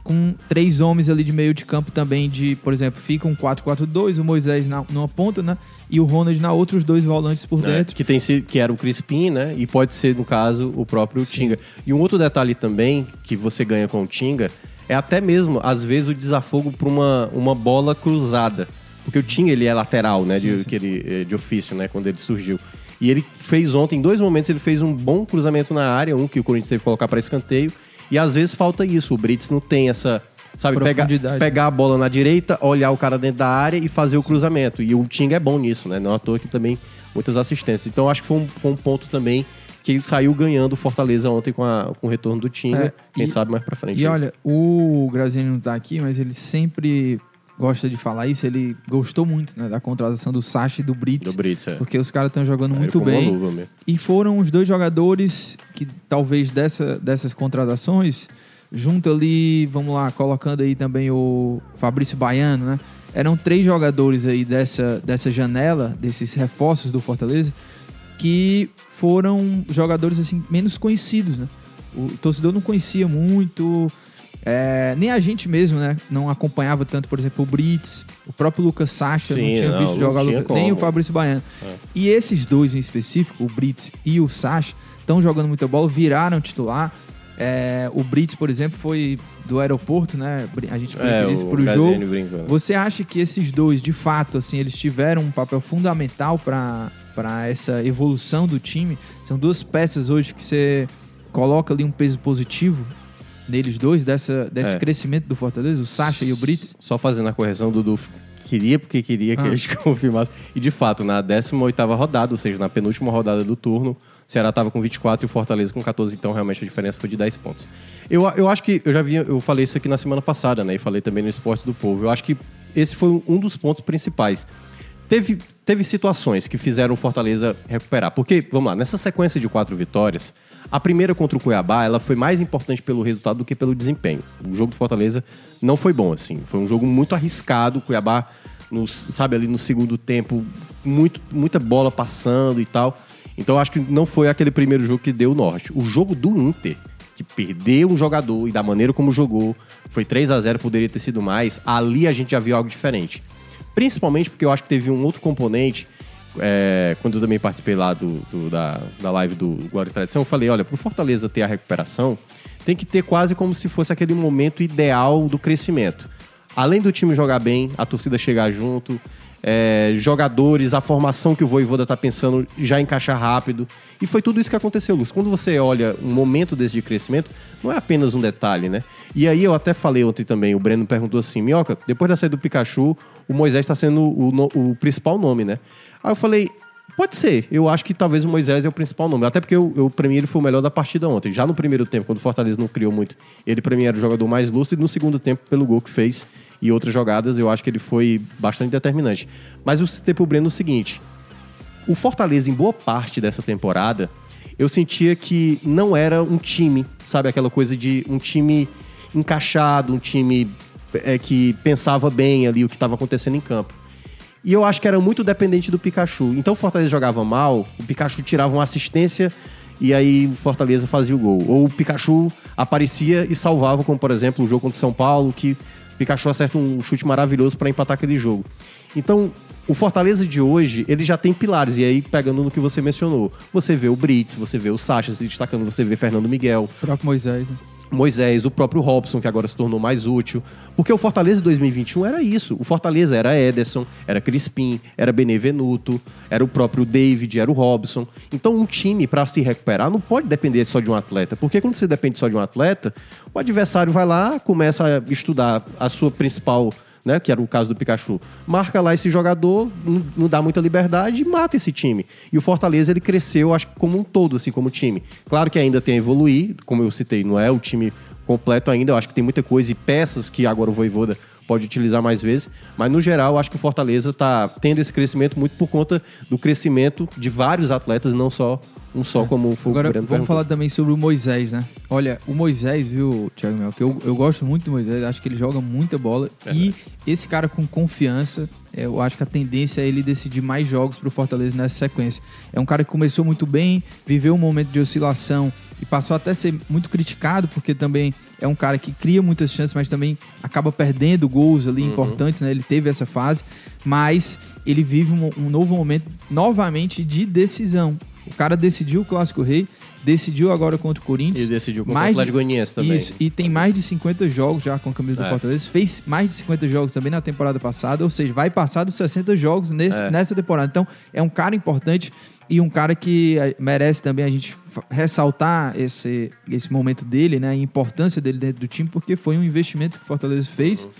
com três homens ali de meio de campo também de, por exemplo, fica um 4-4-2, o Moisés na, numa ponta, né? E o Ronald na outra, os dois volantes por né? dentro. Que, tem, que era o Crispim, né? E pode ser, no caso, o próprio Sim. Tinga. E um outro detalhe também que você ganha com o Tinga é até mesmo, às vezes, o desafogo para uma, uma bola cruzada. Porque o Tinga, ele é lateral, né? Sim, de, sim. que ele, eh, de ofício, né? Quando ele surgiu. E ele fez ontem, em dois momentos, ele fez um bom cruzamento na área. Um que o Corinthians teve que colocar para escanteio. E às vezes falta isso. O Brits não tem essa... Sabe, pegar, pegar a bola na direita, olhar o cara dentro da área e fazer o cruzamento. E o Tinga é bom nisso, né? Não à toa que também muitas assistências. Então acho que foi um, foi um ponto também que ele saiu ganhando o Fortaleza ontem com, a- com o retorno do Tinga. É, Quem e- sabe mais pra frente. E olha, o Graziani não tá aqui, mas ele sempre gosta de falar isso. Ele gostou muito né, da contratação do Sacha e do Brits. do Brits, é. Porque os caras estão jogando É, muito bem. E foram os dois jogadores que talvez dessa, dessas contratações, junto ali, vamos lá, colocando aí também o Fabrício Baiano, né? Eram três jogadores aí dessa, dessa janela, desses reforços do Fortaleza, que foram jogadores assim menos conhecidos, né? O torcedor não conhecia muito, é, nem a gente mesmo, né? Não acompanhava tanto, por exemplo, o Brits, o próprio Lucas Sacha, não Sim, tinha não, visto não jogar Lucas, nem o. Fabrício Baiano. É. E esses dois em específico, o Brits e o Sacha, estão jogando muita bola, viraram titular. É, o Brits, por exemplo, foi do aeroporto, né? A gente É, brinca isso o pro jogo. brinca, né? Você acha que esses dois, de fato, assim, eles tiveram um papel fundamental para essa evolução do time? São duas peças hoje que você coloca ali um peso positivo neles dois, dessa, desse É. crescimento do Fortaleza, o Sacha e o Brits? Só fazendo a correção, Dudu queria porque queria que Ah. a gente confirmasse. E de fato, na 18ª rodada, ou seja, na penúltima rodada do turno, o Ceará estava com 24 e o Fortaleza com 14, então realmente a diferença foi de 10 pontos. Eu, eu acho que, eu já vi, eu falei isso aqui na semana passada, né? E falei também no Esporte do Povo. Eu acho que esse foi um dos pontos principais. Teve, teve situações que fizeram o Fortaleza recuperar. Porque, vamos lá, nessa sequência de quatro vitórias, a primeira contra o Cuiabá, ela foi mais importante pelo resultado do que pelo desempenho. O jogo do Fortaleza não foi bom, assim. Foi um jogo muito arriscado. O Cuiabá, nos, sabe, ali no segundo tempo, muito, muita bola passando e tal. Então, acho que não foi aquele primeiro jogo que deu o norte. O jogo do Inter, que perdeu um jogador e da maneira como jogou, foi 3 a 0 poderia ter sido mais. Ali a gente já viu algo diferente. Principalmente porque eu acho que teve um outro componente. É, quando eu também participei lá do, do- da, da live do Glória e Tradição, eu falei: olha, para o Fortaleza ter a recuperação, tem que ter quase como se fosse aquele momento ideal do crescimento. Além do time jogar bem, a torcida chegar junto, é, jogadores, a formação que o Voivoda tá pensando já encaixar rápido. E foi tudo isso que aconteceu, Luz. Quando você olha um momento desse de crescimento, não é apenas um detalhe, né? E aí eu até falei ontem também, o Breno perguntou assim, Minhoca, depois da saída do Pikachu, o Moisés está sendo o, o principal nome, né? Aí eu falei, pode ser. Eu acho que talvez o Moisés é o principal nome. Até porque eu, eu pra mim, ele foi o melhor da partida ontem. Já no primeiro tempo, quando o Fortaleza não criou muito, ele pra mim era o jogador mais lúcido. No segundo tempo, pelo gol que fez e outras jogadas, eu acho que ele foi bastante determinante. Mas eu citei pro Breno o seguinte. O Fortaleza, em boa parte dessa temporada, eu sentia que não era um time, sabe? Aquela coisa de um time encaixado, um time é, que pensava bem ali o que estava acontecendo em campo. E eu acho que era muito dependente do Pikachu. Então o Fortaleza jogava mal, o Pikachu tirava uma assistência e aí o Fortaleza fazia o gol. Ou o Pikachu aparecia e salvava, como por exemplo o jogo contra o São Paulo, que o Pikachu acerta um chute maravilhoso para empatar aquele jogo. Então, o Fortaleza de hoje, ele já tem pilares, e aí pegando no que você mencionou, você vê o Brits, você vê o Sacha se destacando, você vê Fernando Miguel, O próprio Moisés, né? Moisés, o próprio Robson, que agora se tornou mais útil. Porque o Fortaleza de 2021 era isso. O Fortaleza era Ederson, era Crispim, era Benevenuto, era o próprio David, era o Robson. Então, um time, para se recuperar, não pode depender só de um atleta. Porque quando você depende só de um atleta, o adversário vai lá, começa a estudar a sua principal. Né, que era o caso do Pikachu, marca lá esse jogador, não, dá muita liberdade e mata esse time. E o Fortaleza ele cresceu, acho que como um todo, assim, como time. Claro que ainda tem a evoluir, como eu citei, não é o time completo ainda, eu acho que tem muita coisa e peças que agora o Voivoda pode utilizar mais vezes, mas no geral eu acho que o Fortaleza está tendo esse crescimento muito por conta do crescimento de vários atletas, não só um só, como foi o Agora, vamos perguntou. falar também sobre o Moisés, né? Olha, o Moisés, viu, Thiago Mel, que eu, eu gosto muito do Moisés, acho que ele joga muita bola. E esse cara com confiança, é, eu acho que a tendência é ele decidir mais jogos pro Fortaleza nessa sequência. É um cara que começou muito bem, viveu um momento de oscilação e passou até a ser muito criticado, porque também é um cara que cria muitas chances, mas também acaba perdendo gols ali importantes, né? Ele teve essa fase, mas ele vive um, um novo momento novamente de decisão. O cara decidiu o Clássico Rei, decidiu agora contra o Corinthians. E decidiu contra o Mais de- Atlético Goianiense também. Isso, e tem mais de 50 jogos já com a camisa do É. Fortaleza. Fez mais de 50 jogos também na temporada passada, ou seja, vai passar dos 60 jogos nesse- É. nessa temporada. Então, é um cara importante e um cara que eh, merece também a gente ressaltar esse, esse momento dele, né? A importância dele dentro do time, porque foi um investimento que o Fortaleza fez Uhum.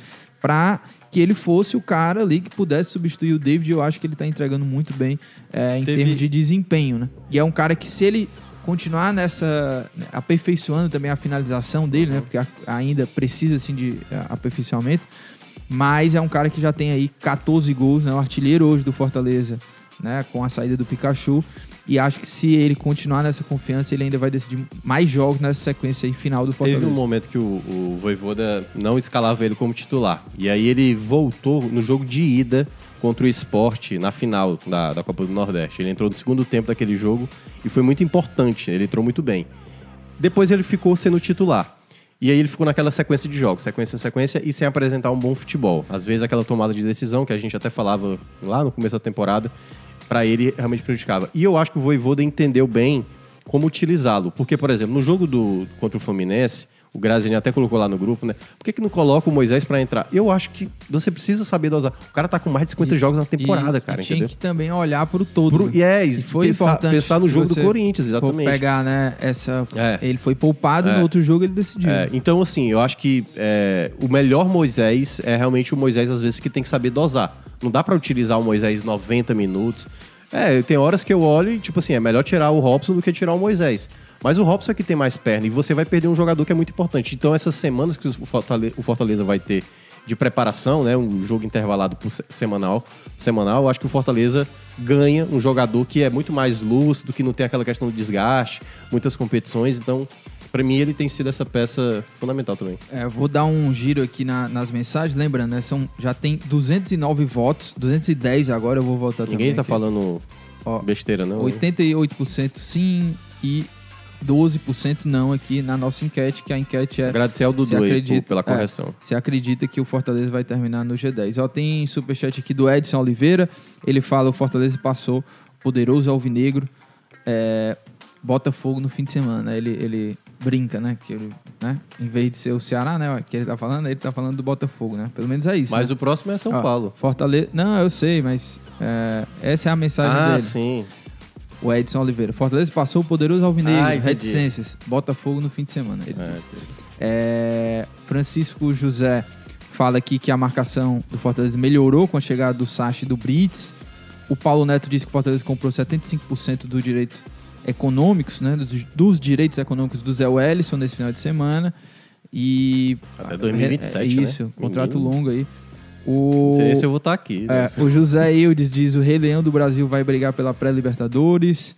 para que ele fosse o cara ali que pudesse substituir o David. Eu acho que ele tá entregando muito bem eh, em Teve- termos de desempenho, né? E é um cara que se ele continuar nessa né, aperfeiçoando também a finalização dele, né? Porque ainda precisa assim de eh, aperfeiçoamento, mas é um cara que já tem aí 14 gols, né? O artilheiro hoje do Fortaleza, né, com a saída do Pikachu. E acho que se ele continuar nessa confiança, ele ainda vai decidir mais jogos nessa sequência aí final do Fortaleza. Teve um momento que o, o Voivoda não escalava ele como titular. E aí ele voltou no jogo de ida contra o esporte na final da, da Copa do Nordeste. Ele entrou no segundo tempo daquele jogo e foi muito importante. Ele entrou muito bem. Depois ele ficou sendo titular. E aí ele ficou naquela sequência de jogos, sequência em sequência, e sem apresentar um bom futebol. Às vezes aquela tomada de decisão que a gente até falava lá no começo da temporada, para ele realmente prejudicava. E eu acho que o Voivoda entendeu bem como utilizá-lo. Porque, por exemplo, no jogo do, contra o Fluminense, o Graziani até colocou lá no grupo, né? Por que, que não coloca o Moisés para entrar? Eu acho que você precisa saber dosar. O cara tá com mais de 50 E- jogos na temporada, e, cara, e tinha entendeu? que também olhar pro todo. Pro- né? e é, E foi pensar, importante. pensar no jogo do Corinthians, for exatamente. pegar, né, essa... É. Ele foi poupado, É. no outro jogo ele decidiu. É, então, assim, eu acho que é, o melhor Moisés é realmente o Moisés, às vezes, que tem que saber dosar. Não dá pra utilizar o Moisés 90 minutos. É, tem horas que eu olho e, tipo assim, é melhor tirar o Robson do que tirar o Moisés. Mas o Robson é que tem mais perna e você vai perder um jogador que é muito importante. Então, essas semanas que o Fortale- o Fortaleza vai ter de preparação, né, um jogo intervalado por se- semanal, semanal, eu acho que o Fortaleza ganha um jogador que é muito mais lúcido, que não tem aquela questão do desgaste, muitas competições. Então, pra mim, ele tem sido essa peça fundamental também. É, vou dar um giro aqui na- nas mensagens, lembrando, né? São, já tem 209 votos, 210 agora, eu vou voltar também. Ninguém tá aqui. falando Ó, besteira, não. hein? 88% sim e 12% não aqui na nossa enquete, que a enquete é Agradecer ao se Dudu acredita- pela é, correção. Você acredita que o Fortaleza vai terminar no G10? Ó, tem superchat aqui do Edson Oliveira. Ele fala: o Fortaleza passou poderoso alvinegro. É, Botafogo no fim de semana. Ele, ele brinca, né? Que ele, né? Em vez de ser o Ceará, né? Que ele tá falando, ele tá falando do Botafogo, né? Pelo menos é isso. Mas né? o próximo é São Ó, Paulo. Fortaleza. Não, eu sei, mas é, essa é a mensagem Ah, dele. sim. O Edson Oliveira. Fortaleza passou o poderoso alvinegro. Ah, entendi. reticências. Botafogo no fim de semana. É. É, Francisco José fala aqui que a marcação do Fortaleza melhorou com a chegada do Sacha e do Brits. O Paulo Neto disse que o Fortaleza comprou 75% do direito econômicos, né, dos, dos direitos econômicos do Zé Wellison nesse final de semana. E Até 2027, é, né? Isso, contrato Menino. longo aí. O Não sei se eu vou estar aqui. né? é, o José Eudes diz o Rei Leão do Brasil vai brigar pela pré-Libertadores.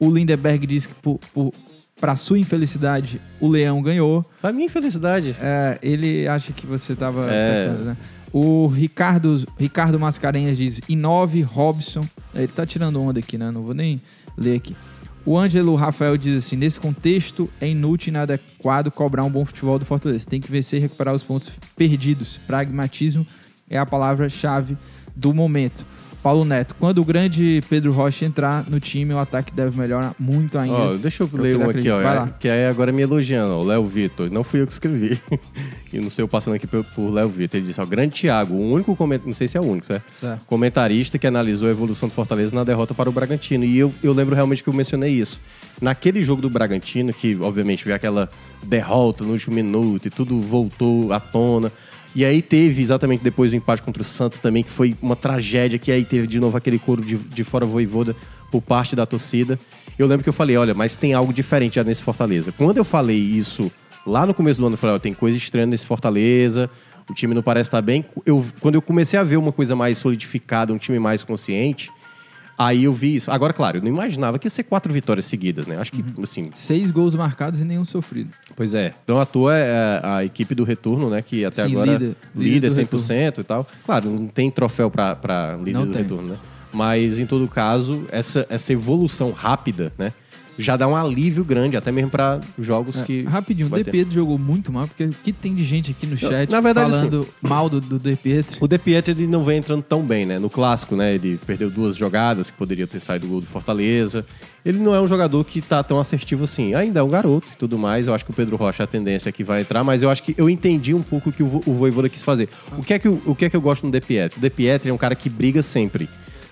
O Lindeberg diz que, por, por, para sua infelicidade, o Leão ganhou. Pra mim, felicidade. É, ele acha que você estava É. sacando, né? O Ricardo, Ricardo Mascarenhas diz Inove, Robson. Ele tá tirando onda aqui, né? Não vou nem ler aqui. O Ângelo Rafael diz assim: nesse contexto, é inútil e inadequado cobrar um bom futebol do Fortaleza. Tem que vencer e recuperar os pontos perdidos. Pragmatismo é a palavra-chave do momento. Paulo Neto, quando o grande Pedro Rocha entrar no time, o ataque deve melhorar muito ainda. Ó, deixa eu o ler um aqui, ó. É- que é agora me elogiando. O Léo Vitor. Não fui eu que escrevi. e não sei eu passando aqui por, por Léo Vitor. Ele disse, ó, grande Thiago, o único comentário, não sei se é o único, certo? Certo. Comentarista que analisou a evolução do Fortaleza na derrota para o Bragantino. E eu, eu lembro realmente que eu mencionei isso. Naquele jogo do Bragantino, que obviamente veio aquela derrota no último minuto e tudo voltou à tona. E aí teve exatamente depois o empate contra o Santos também, que foi uma tragédia, que aí teve de novo aquele coro de, de fora voivoda por parte da torcida. Eu lembro que eu falei, olha, mas tem algo diferente já nesse Fortaleza. Quando eu falei isso lá no começo do ano, eu falei, ó, tem coisa estranha nesse Fortaleza, o time não parece estar bem. Eu, quando eu comecei a ver uma coisa mais solidificada, um time mais consciente, aí eu vi isso. Agora, claro, eu não imaginava que ia ser quatro vitórias seguidas, né? Acho que, assim, Seis gols marcados e nenhum sofrido. Pois é. Então, à toa é a equipe do retorno, né? Que até Sim, agora líder. líder, Líder do 100% e tal. Claro, não tem troféu pra, pra líder Não do tem. retorno, né? Mas, em todo caso, essa, essa evolução rápida, né? Já dá um alívio grande, até mesmo pra jogos É, que... rapidinho, o De. Pietro jogou muito mal, porque o que tem de gente aqui no chat na verdade, falando mal do, do De Pietro? O De Pietro, ele não vem entrando tão bem, né? No clássico, né? Ele perdeu duas jogadas que poderia ter saído do gol do Fortaleza. Ele não é um jogador que tá tão assertivo assim. Ainda é um garoto e tudo mais. Eu acho que o Pedro Rocha, a tendência é que vai entrar, mas eu acho que eu entendi um pouco o que o, o Voivoda quis fazer. O que, é que, eu- o que é que eu gosto no De Pietro? O De Pietro é um cara que briga sempre.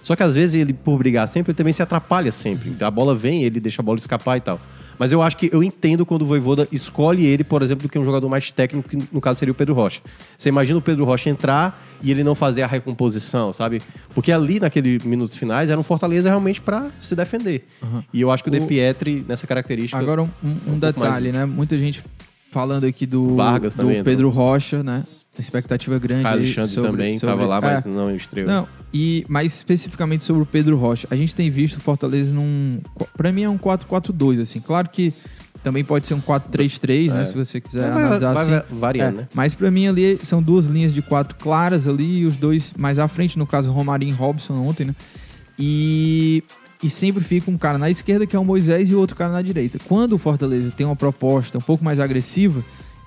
Só que às vezes ele, por brigar sempre, ele também se atrapalha sempre. A bola vem, ele deixa a bola escapar e tal. Mas eu acho que eu entendo quando o Voivoda escolhe ele, por exemplo, do que um jogador mais técnico, que no caso seria o Pedro Rocha. Você imagina o Pedro Rocha entrar e ele não fazer a recomposição, sabe? Porque ali, naqueles minutos finais, era um Fortaleza realmente pra se defender. E eu acho que o De Pietri, nessa característica... Agora um, um- um pouco detalhe, né? Muita gente falando aqui do, Vargas do também, Pedro Rocha, né? Expectativa grande Caio aí Alexandre sobre- também sobre- estava lá, É, mas não estreou. Não, e mais especificamente sobre o Pedro Rocha. A gente tem visto o Fortaleza num. Pra mim é um 4-4-2, assim. Claro que também pode ser um 4-3-3, né? É. Se você quiser É, vai- analisar vai assim. variando, É, né? Mas pra mim ali são duas linhas de quatro claras ali, e os dois mais à frente, no caso Romarinho e Robson ontem, né? E, e sempre fica um cara na esquerda, que é o Moisés, e o outro cara na direita. Quando o Fortaleza tem uma proposta um pouco mais agressiva,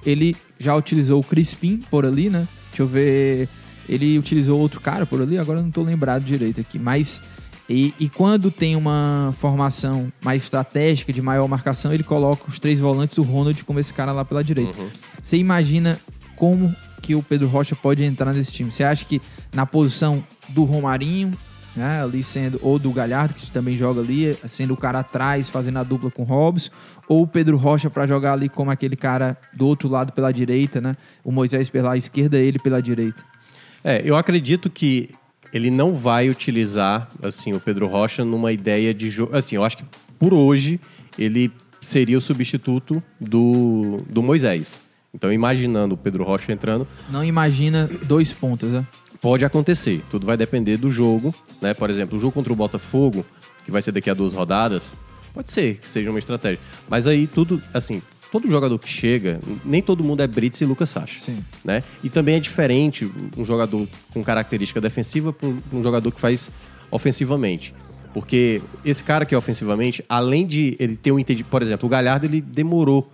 ele já utilizou o Crispim por ali, né? Deixa eu ver. Ele utilizou outro cara por ali, agora eu não tô lembrado direito aqui. Mas. E, e quando tem uma formação mais estratégica, de maior marcação, ele coloca os três volantes, o Ronald como esse cara lá pela direita. Uhum. Você imagina como que o Pedro Rocha pode entrar nesse time? Você acha que na posição do Romarinho, né, ali sendo, ou do Galhardo, que também joga ali, sendo o cara atrás, fazendo a dupla com o Hobbs, ou o Pedro Rocha para jogar ali como aquele cara do outro lado pela direita, né? O Moisés pela esquerda, ele pela direita. É, eu acredito que ele não vai utilizar assim o Pedro Rocha numa ideia de jogo. Assim, eu acho que por hoje ele seria o substituto do, do Moisés. Então, imaginando o Pedro Rocha entrando, Não imagina dois pontos, né? Pode acontecer. Tudo vai depender do jogo, né? Por exemplo, o jogo contra o Botafogo, que vai ser daqui a duas rodadas, pode ser que seja uma estratégia. Mas aí tudo, assim, todo jogador que chega, nem todo mundo é Brits e Lucas Sacha. Sim. né? E também é diferente um jogador com característica defensiva para um, um jogador que faz ofensivamente. Porque esse cara que é ofensivamente, além de ele ter um entendimento... Por exemplo, o Galhardo, ele demorou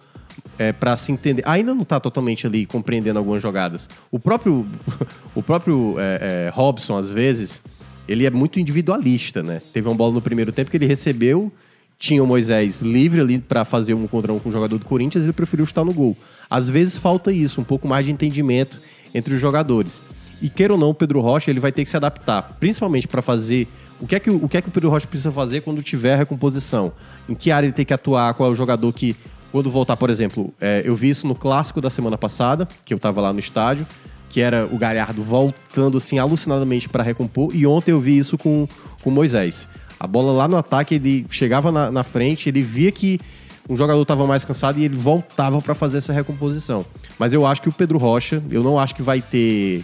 é, para se entender. Ainda não está totalmente ali compreendendo algumas jogadas. O próprio, o próprio é, é, Robson, às vezes, ele é muito individualista, né? Teve uma bola no primeiro tempo que ele recebeu, tinha o Moisés livre ali para fazer um contra um com o jogador do Corinthians e ele preferiu chutar no gol. Às vezes falta isso, um pouco mais de entendimento entre os jogadores. E queira ou não, o Pedro Rocha ele vai ter que se adaptar, principalmente para fazer o que, é que, o o que é que o Pedro Rocha precisa fazer quando tiver a recomposição? Em que área ele tem que atuar? Qual é o jogador que, quando voltar, por exemplo, é, eu vi isso no clássico da semana passada, que eu tava lá no estádio, que era o Galhardo voltando assim alucinadamente para recompor, e ontem eu vi isso com com o Moisés. A bola lá no ataque, ele chegava na, na frente, ele via que um jogador estava mais cansado e ele voltava para fazer essa recomposição. Mas eu acho que o Pedro Rocha, eu não acho que vai ter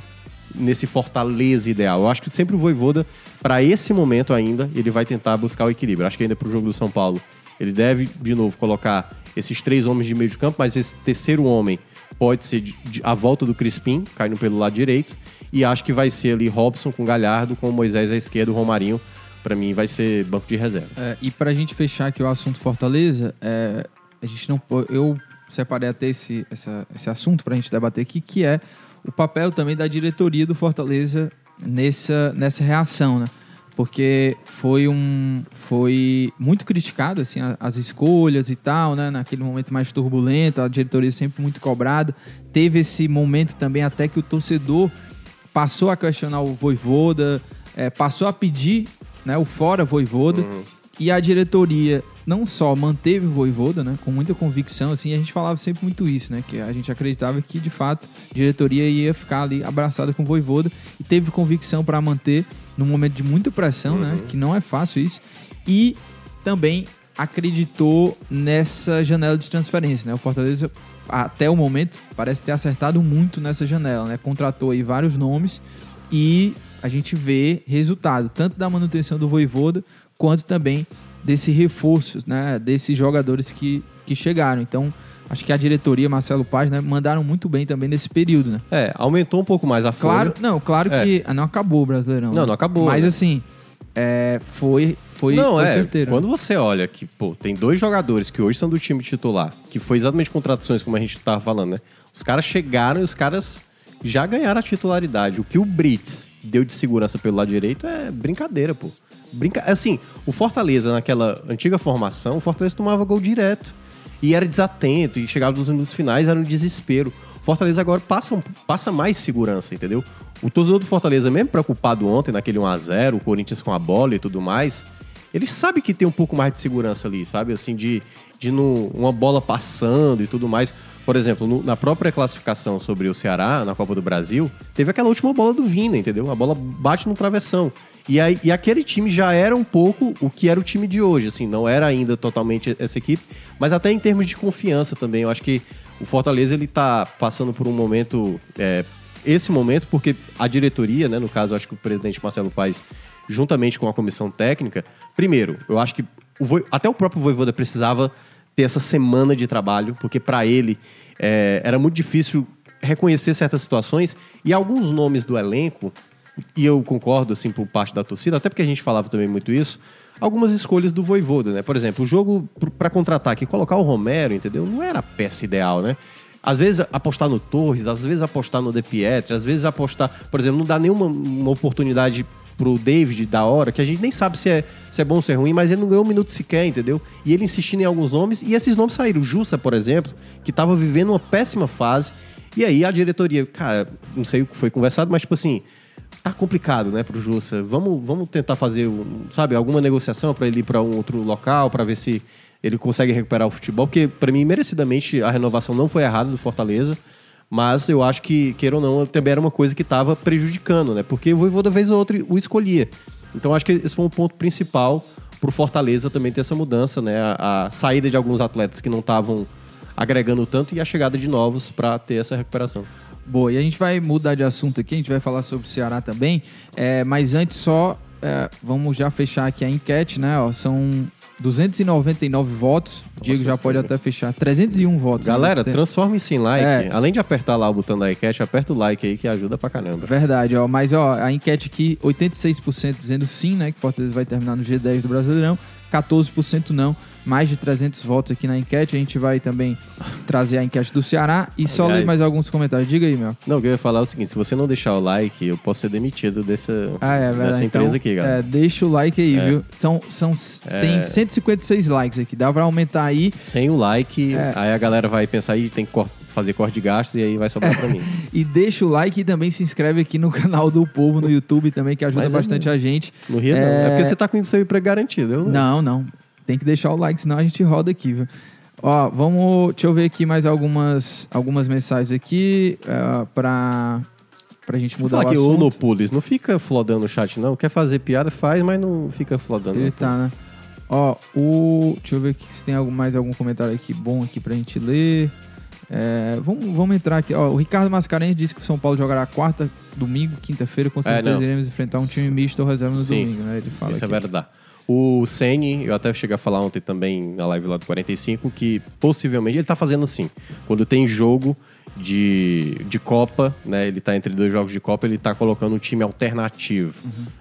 nesse Fortaleza ideal. Eu acho que sempre o Voivoda, para esse momento ainda, ele vai tentar buscar o equilíbrio. Acho que ainda pro jogo do São Paulo, ele deve, de novo, colocar esses três homens de meio de campo, mas esse terceiro homem pode ser de- de- a volta do Crispim, caindo pelo lado direito, e acho que vai ser ali Robson com Galhardo, com Moisés à esquerda, o Romarinho Pra mim vai ser banco de reservas. É, e pra gente fechar aqui o assunto Fortaleza, é, a gente não. Eu separei até esse, essa- esse assunto pra gente debater aqui, que é o papel também da diretoria do Fortaleza nessa, nessa reação, né? Porque foi um. Foi muito criticado, assim, as escolhas e tal, né? Naquele momento mais turbulento, a diretoria sempre muito cobrada. Teve esse momento também até que o torcedor passou a questionar o Voivoda, eh, passou a pedir né, o fora Voivoda. E a diretoria não só manteve o Voivoda, né, com muita convicção, assim, a gente falava sempre muito isso, né, que a gente acreditava que de fato a diretoria ia ficar ali abraçada com o Voivoda e teve convicção para manter num momento de muita pressão, né, que não é fácil isso. E também acreditou nessa janela de transferência, né? O Fortaleza até o momento parece ter acertado muito nessa janela, né? Contratou aí vários nomes e a gente vê resultado tanto da manutenção do Voivoda quanto também desse reforço, né? Desses jogadores que, que chegaram. Então, acho que a diretoria, Marcelo Paz, né? Mandaram muito bem também nesse período, né? É, aumentou um pouco mais a folha. Claro, não, claro É. que ah, não acabou o Brasileirão. Não, né? não acabou, Mas né? assim, é, foi, foi, não, foi é. certeiro. Quando você olha que, pô, tem dois jogadores que hoje são do time titular, que foi exatamente contratações como a gente tava falando, né? Os caras chegaram e os caras já ganharam a titularidade. O que o Brits deu de segurança pelo lado direito é brincadeira, pô. Brinca... Assim, o Fortaleza, naquela antiga formação, o Fortaleza tomava gol direto. E era desatento, e chegava nos minutos finais, era um desespero. Fortaleza agora passa, passa mais segurança, entendeu? O torcedor do Fortaleza, mesmo preocupado ontem, naquele 1x0, o Corinthians com a bola e tudo mais, ele sabe que tem um pouco mais de segurança ali, sabe? Assim, de, de não, uma bola passando e tudo mais. Por exemplo, no- na própria classificação sobre o Ceará, na Copa do Brasil, teve aquela última bola do Vina, entendeu? A bola bate no travessão. E, aí, e aquele time já era um pouco o que era o time de hoje, assim, não era ainda totalmente essa equipe, mas até em termos de confiança também. Eu acho que o Fortaleza ele tá passando por um momento, é, esse momento, porque a diretoria, né, no caso, acho que o presidente Marcelo Paes, juntamente com a comissão técnica, primeiro, eu acho que o Voi- até o próprio Voivoda precisava ter essa semana de trabalho, porque para ele é, era muito difícil reconhecer certas situações e alguns nomes do elenco, e eu concordo assim por parte da torcida, até porque a gente falava também muito isso, algumas escolhas do Voivoda, né? Por exemplo, o jogo para contra-ataque, colocar o Romero, entendeu? Não era a peça ideal, né? Às vezes apostar no Torres, às vezes apostar no De Pietri, às vezes apostar, por exemplo, não dá nenhuma uma oportunidade pro David da hora, que a gente nem sabe se é, se é bom ou se é ruim, mas ele não ganhou um minuto sequer, entendeu? E ele insistindo em alguns nomes, e esses nomes saíram. O Jussa, por exemplo, que tava vivendo uma péssima fase, e aí a diretoria, cara, não sei o que foi conversado, mas tipo assim, tá complicado, né, pro Jussa. Vamos, vamos tentar fazer, sabe, alguma negociação para ele ir para um outro local, para ver se ele consegue recuperar o futebol, porque para mim merecidamente a renovação não foi errada do Fortaleza, mas eu acho que, queira ou não, também era uma coisa que estava prejudicando, né? Porque o Voivoda vez ou outra o escolhia. Então acho que esse foi um ponto principal pro Fortaleza também ter essa mudança, né? A, a saída de alguns atletas que não estavam agregando tanto e a chegada de novos para ter essa recuperação. Boa, e a gente vai mudar de assunto aqui, a gente vai falar sobre o Ceará também, é, mas antes só, é, vamos já fechar aqui a enquete, né? Ó, são 299 votos, o Diego já pode até fechar, 301 votos. né? Galera, Tem- transforme-se em like. É. Além de apertar lá o botão da enquete, aperta o like aí que ajuda pra caramba. Verdade, ó, mas ó, a enquete aqui, 86% dizendo sim, né, que o Fortaleza vai terminar no G10 do Brasileirão, 14% não, mais de 300 votos aqui na enquete, a gente vai também trazer a enquete do Ceará e só Aliás- ler mais alguns comentários, diga aí, meu. Não, o que eu ia falar é o seguinte: se você não deixar o like, eu posso ser demitido dessa, Ah, é dessa então, empresa aqui, galera. é, deixa o like aí, É. viu? São, são, É. Tem 156 likes aqui, dá pra aumentar aí. Sem o like, É. aí a galera vai pensar e tem que cor- fazer corte de gastos e aí vai sobrar pra mim. E deixa o like e também se inscreve aqui no canal do Povo no YouTube também, que ajuda Mas é bastante a gente. No Rio não. É. É porque você tá com o seu emprego garantido. Eu Não, não. Tem que deixar o like, senão a gente roda aqui, viu? Ó, vamos. Deixa eu ver aqui mais algumas, algumas mensagens aqui uh, pra, pra gente mudar falar o assunto. Nopulis não fica flodando o chat, não. Quer fazer piada, faz, mas não fica flodando. Ele não. tá, né? Ó, o. Deixa eu ver aqui se tem algum, mais algum comentário aqui bom aqui pra gente ler. É, vamos, vamos entrar aqui. Ó, o Ricardo Mascarenhas disse que o São Paulo jogará quarta, domingo, quinta-feira. Com certeza não. iremos enfrentar um time misto ou reserva no Sim. domingo, né? Ele fala Isso é aqui. verdade. O Ceni, eu até cheguei a falar ontem também na live lá do 45, que possivelmente ele tá fazendo assim. Quando tem jogo de, de Copa, né? Ele tá entre dois jogos de Copa, ele tá colocando um time alternativo.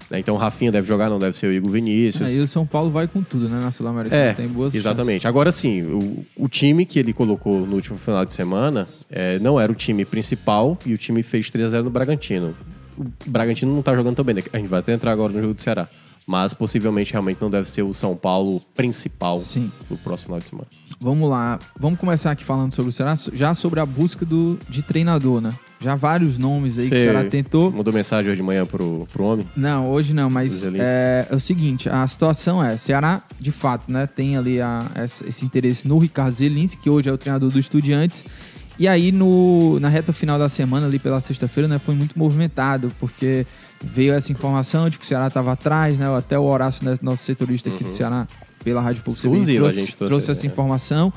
Né? Então o Rafinha deve jogar, não deve ser o Igor Vinícius. Aí o São Paulo vai com tudo, né? Na Sul-Americana. É, Tem boas exatamente. Agora sim, o, o time que ele colocou no último final de semana é, não era o time principal e o time fez 3x0 no Bragantino. O Bragantino não tá jogando tão bem, né? A gente vai até entrar agora no jogo do Ceará. Mas possivelmente realmente não deve ser o São Paulo principal Sim. no próximo final de semana. Vamos lá. Vamos começar aqui falando sobre o Ceará, já sobre a busca do, de treinador, né? Já vários nomes aí que o Ceará tentou. Mandou mensagem hoje de manhã pro, pro homem? Não, hoje não, mas é, é o seguinte, a situação é, Ceará, de fato, né, tem ali a- essa- esse interesse no Ricardo Zelinski, que hoje é o treinador do Estudiantes, e aí no, na reta final da semana, ali pela sexta-feira, né, foi muito movimentado, porque veio essa informação de que o Ceará estava atrás, né, até o Horácio, né, nosso setorista aqui do Ceará, pela Rádio Pública, trouxe, trouxe, trouxe essa é. informação,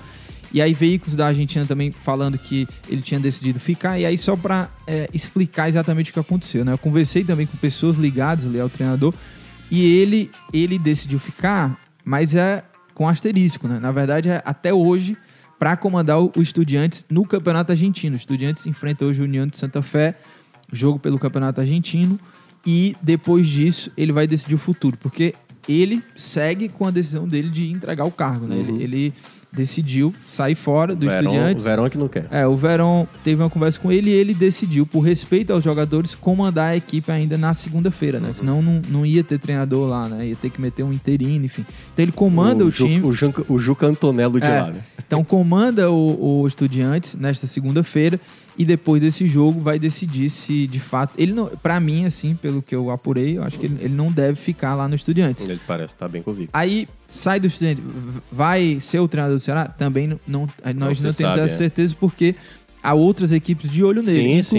e aí veículos da Argentina também falando que ele tinha decidido ficar. E aí só para explicar exatamente o que aconteceu, né? Eu conversei também com pessoas ligadas ali ao treinador e ele ele decidiu ficar, mas é com asterisco, né? Na verdade é até hoje para comandar o, o Estudiantes no Campeonato Argentino. O Estudiantes enfrenta hoje o União de Santa Fé, jogo pelo Campeonato Argentino e depois disso ele vai decidir o futuro, porque ele segue com a decisão dele de entregar o cargo, né? Ele, ele decidiu sair fora do Verón, Estudiantes. Verón que não quer. É, o Verón teve uma conversa com ele e ele decidiu, por respeito aos jogadores, comandar a equipe ainda na segunda-feira, Uhum. né? Senão não, não ia ter treinador lá, né? Ia ter que meter um interino, enfim. Então ele comanda o, Ju- time. O, Juca- o Juca Antonello de É, lá, né? Então comanda o, o Estudiantes nesta segunda-feira e depois desse jogo vai decidir se de fato. Ele não. Para mim, assim, pelo que eu apurei, eu acho que ele, ele não deve ficar lá no Estudiantes. Ele parece estar bem convicto. Aí sai do estudante, v- vai ser o treinador do Ceará? Também não, não- nós se não, temos sabe, essa é. certeza porque há outras equipes de olho nele. Sim, sim.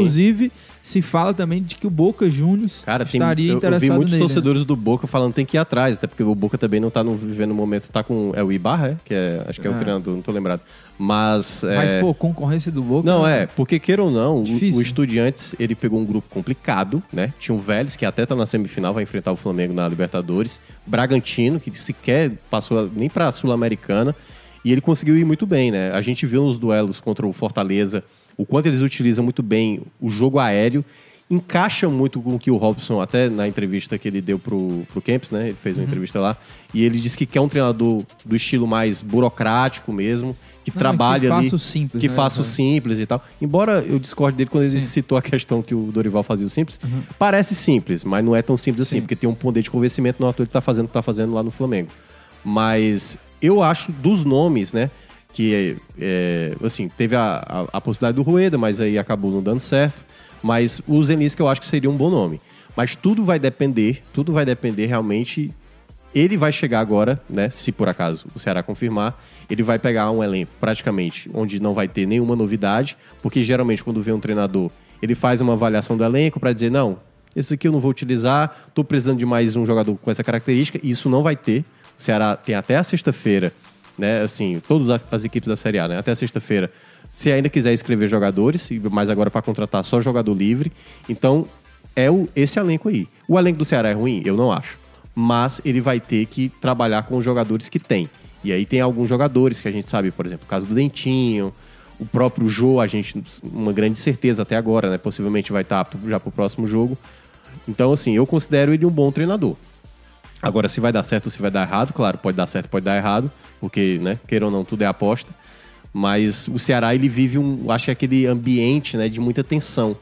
Se fala também de que o Boca Juniors Cara, tem, estaria eu, eu interessado vi muitos nele. né? torcedores do Boca falando que tem que ir atrás, até porque o Boca também não tá no, vivendo um momento, tá com. É o Ibarra, é? Que é, acho que é, o É. treinador, não tô lembrado. Mas. Mas, é, pô, concorrência do Boca. Não, né? é, porque queira ou não, o- Difícil. o Estudiantes, ele pegou um grupo complicado, né? Tinha o Vélez, que até tá na semifinal, vai enfrentar o Flamengo na Libertadores. Bragantino, que sequer passou a- nem pra Sul-Americana. E ele conseguiu ir muito bem, né? A gente viu nos duelos contra o Fortaleza o quanto eles utilizam muito bem o jogo aéreo. Encaixa muito com o que o Robson, até na entrevista que ele deu pro, pro Kempis, né? Ele fez uma entrevista lá. E ele disse que quer um treinador do estilo mais burocrático mesmo, que Não, trabalha que ali faça o simples, que né? faça o simples e tal. Embora eu discorde dele quando ele Sim. citou a questão que o Dorival fazia o simples, parece simples, mas não é tão simples Sim. assim, porque tem um poder de convencimento no ator ele tá fazendo o que tá fazendo lá no Flamengo. Mas eu acho dos nomes, né, que é, assim, teve a, a, a possibilidade do Rueda, mas aí acabou não dando certo. Mas o Zelinski eu acho que seria um bom nome. Mas tudo vai depender, tudo vai depender realmente ele vai chegar agora, né? Se por acaso o Ceará confirmar, ele vai pegar um elenco praticamente onde não vai ter nenhuma novidade, porque geralmente quando vem um treinador, ele faz uma avaliação do elenco para dizer: não, esse aqui eu não vou utilizar, tô precisando de mais um jogador com essa característica, e isso não vai ter. O Ceará tem até a sexta-feira, né? Assim, todas as equipes da Série A, né? Até sexta-feira, se ainda quiser escrever jogadores, mas agora para contratar só jogador livre. Então, é o, esse elenco aí. O elenco do Ceará é ruim? Eu não acho. Mas ele vai ter que trabalhar com os jogadores que tem. E aí tem alguns jogadores que a gente sabe, por exemplo, o caso do Dentinho, o próprio Jô, a gente, uma grande certeza até agora, né? Possivelmente vai estar apto já pro próximo jogo. Então, assim, eu considero ele um bom treinador. Agora, se vai dar certo ou se vai dar errado, claro, pode dar certo, pode dar errado, porque, né, queira ou não, tudo é aposta. Mas o Ceará, ele vive um, acho que é aquele ambiente, né, de muita tensão.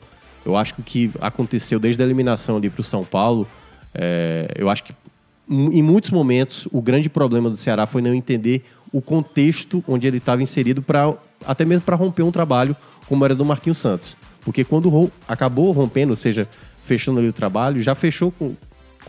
Eu acho que o que aconteceu desde a eliminação ali pro São Paulo, é, eu acho que em muitos momentos o grande problema do Ceará foi não entender o contexto onde ele estava inserido para até mesmo para romper um trabalho como era do Marquinhos Santos. Porque quando acabou rompendo, ou seja, fechando ali o trabalho, já fechou com,